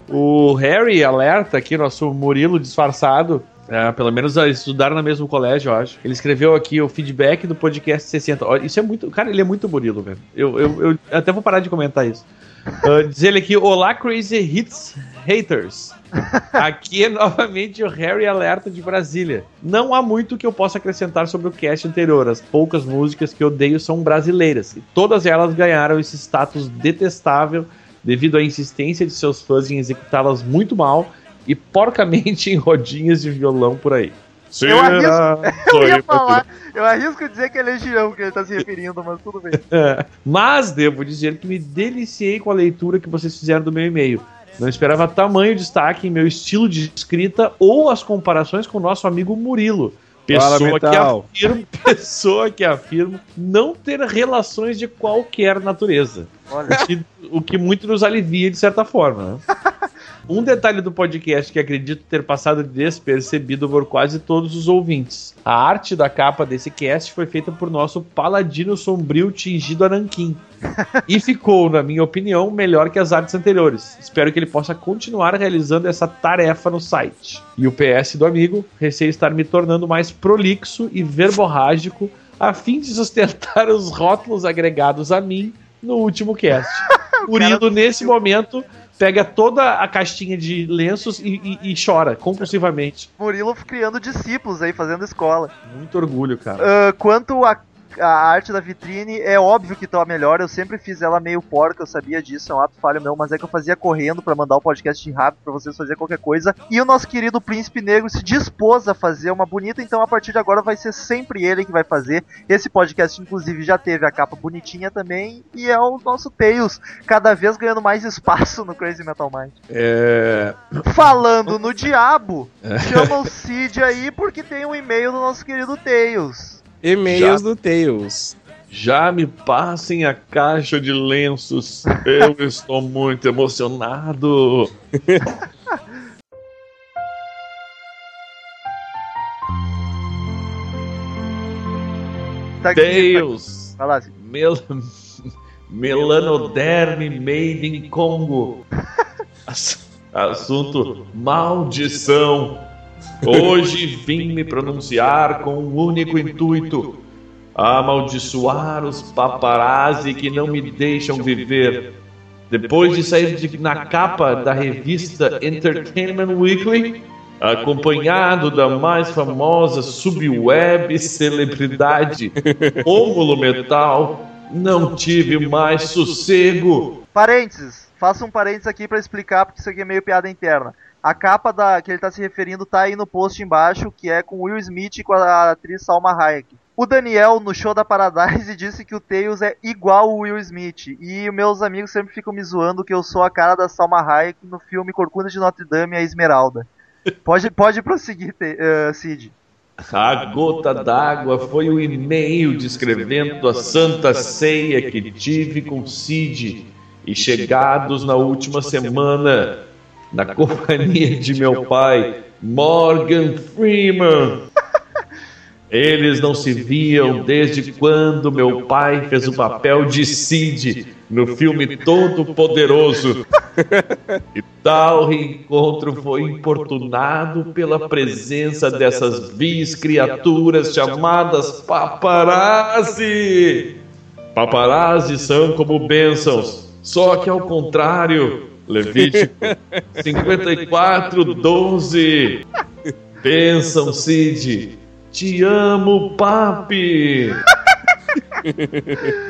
O Harry alerta aqui, nosso Murilo disfarçado. é, pelo menos eles estudaram no mesmo colégio, eu acho. Ele escreveu aqui o feedback do podcast 60. Olha, Isso é muito. Cara, ele é muito Murilo, velho. Eu, eu, eu até vou parar de comentar isso. Uh, diz ele aqui: Olá, Crazy Hits Haters. Aqui é novamente o Harry Alerta de Brasília. Não há muito que eu possa acrescentar sobre o cast anterior. As poucas músicas que eu odeio são brasileiras. E todas elas ganharam esse status detestável devido à insistência de seus fãs em executá-las muito mal e porcamente em rodinhas de violão por aí. Eu Será? Eu ia falar, eu arrisco dizer que é Legião que ele tá se referindo, mas tudo bem. É. Mas devo dizer que me deliciei com a leitura que vocês fizeram do meu e-mail. Não esperava tamanho destaque em meu estilo de escrita ou as comparações com o nosso amigo Murilo. Fala, Pessoa que, Metal. afirma, pessoa que afirma não ter relações de qualquer natureza. Olha, O que, o que muito nos alivia de certa forma. Né? Um detalhe do podcast que acredito ter passado despercebido por quase todos os ouvintes. A arte da capa desse cast foi feita por nosso paladino sombrio tingido a nanquim. E ficou, na minha opinião, melhor que as artes anteriores. Espero que ele possa continuar realizando essa tarefa no site. E o PS do amigo, receio estar me tornando mais prolixo e verborrágico a fim de sustentar os rótulos agregados a mim no último cast. Murilo, nesse momento, pega toda a caixinha de lenços e, e- e chora compulsivamente. Murilo criando discípulos aí, fazendo escola. Muito orgulho, cara. Ah, quanto a, a arte da vitrine, é óbvio que tá melhor. Eu sempre fiz ela meio porca, eu sabia disso, é um ato falho meu, mas é que eu fazia correndo pra mandar o podcast rápido pra vocês fazer qualquer coisa. E o nosso querido Príncipe Negro se dispôs a fazer uma bonita, então a partir de agora vai ser sempre ele que vai fazer. Esse podcast, inclusive, já teve a capa bonitinha também, e é o nosso Tails, cada vez ganhando mais espaço no Crazy Metal Mind. É. Falando no diabo, chama o Cid aí porque tem um e-mail do nosso querido Tails. E-mails do Tails. Já me passem a caixa de lenços. Eu estou muito emocionado. Tá lá, Cid. Mel... Melanoderme made in Congo. Ass- Assunto maldição. Hoje vim me pronunciar com um único intuito: amaldiçoar os paparazzi que não me deixam viver. Depois de sair de- na capa da revista Entertainment Weekly, acompanhado da mais famosa subweb celebridade Rômulo Metal, não tive mais sossego. Parênteses. Faça um parênteses aqui pra explicar, porque isso aqui é meio piada interna. A capa da que ele tá se referindo tá aí no post embaixo, que é com Will Smith e com a atriz Salma Hayek. O Daniel, no show da Paradise, disse que o Tails é igual o Will Smith. E meus amigos sempre ficam me zoando que eu sou a cara da Salma Hayek no filme Corcunda de Notre Dame e a Esmeralda. Pode, pode prosseguir, uh, Cid. A gota d'água foi o e-mail descrevendo a santa ceia que tive com Cid e chegados na última semana na companhia de meu pai, Morgan Freeman. Eles não se viam desde quando meu pai fez o papel de Sid no filme Todo Poderoso. E tal reencontro foi importunado pela presença dessas vis criaturas chamadas paparazzi. Paparazzi são como bênçãos, só que ao contrário, Levítico 54, 12. Bênção, Cid. Te amo, papi.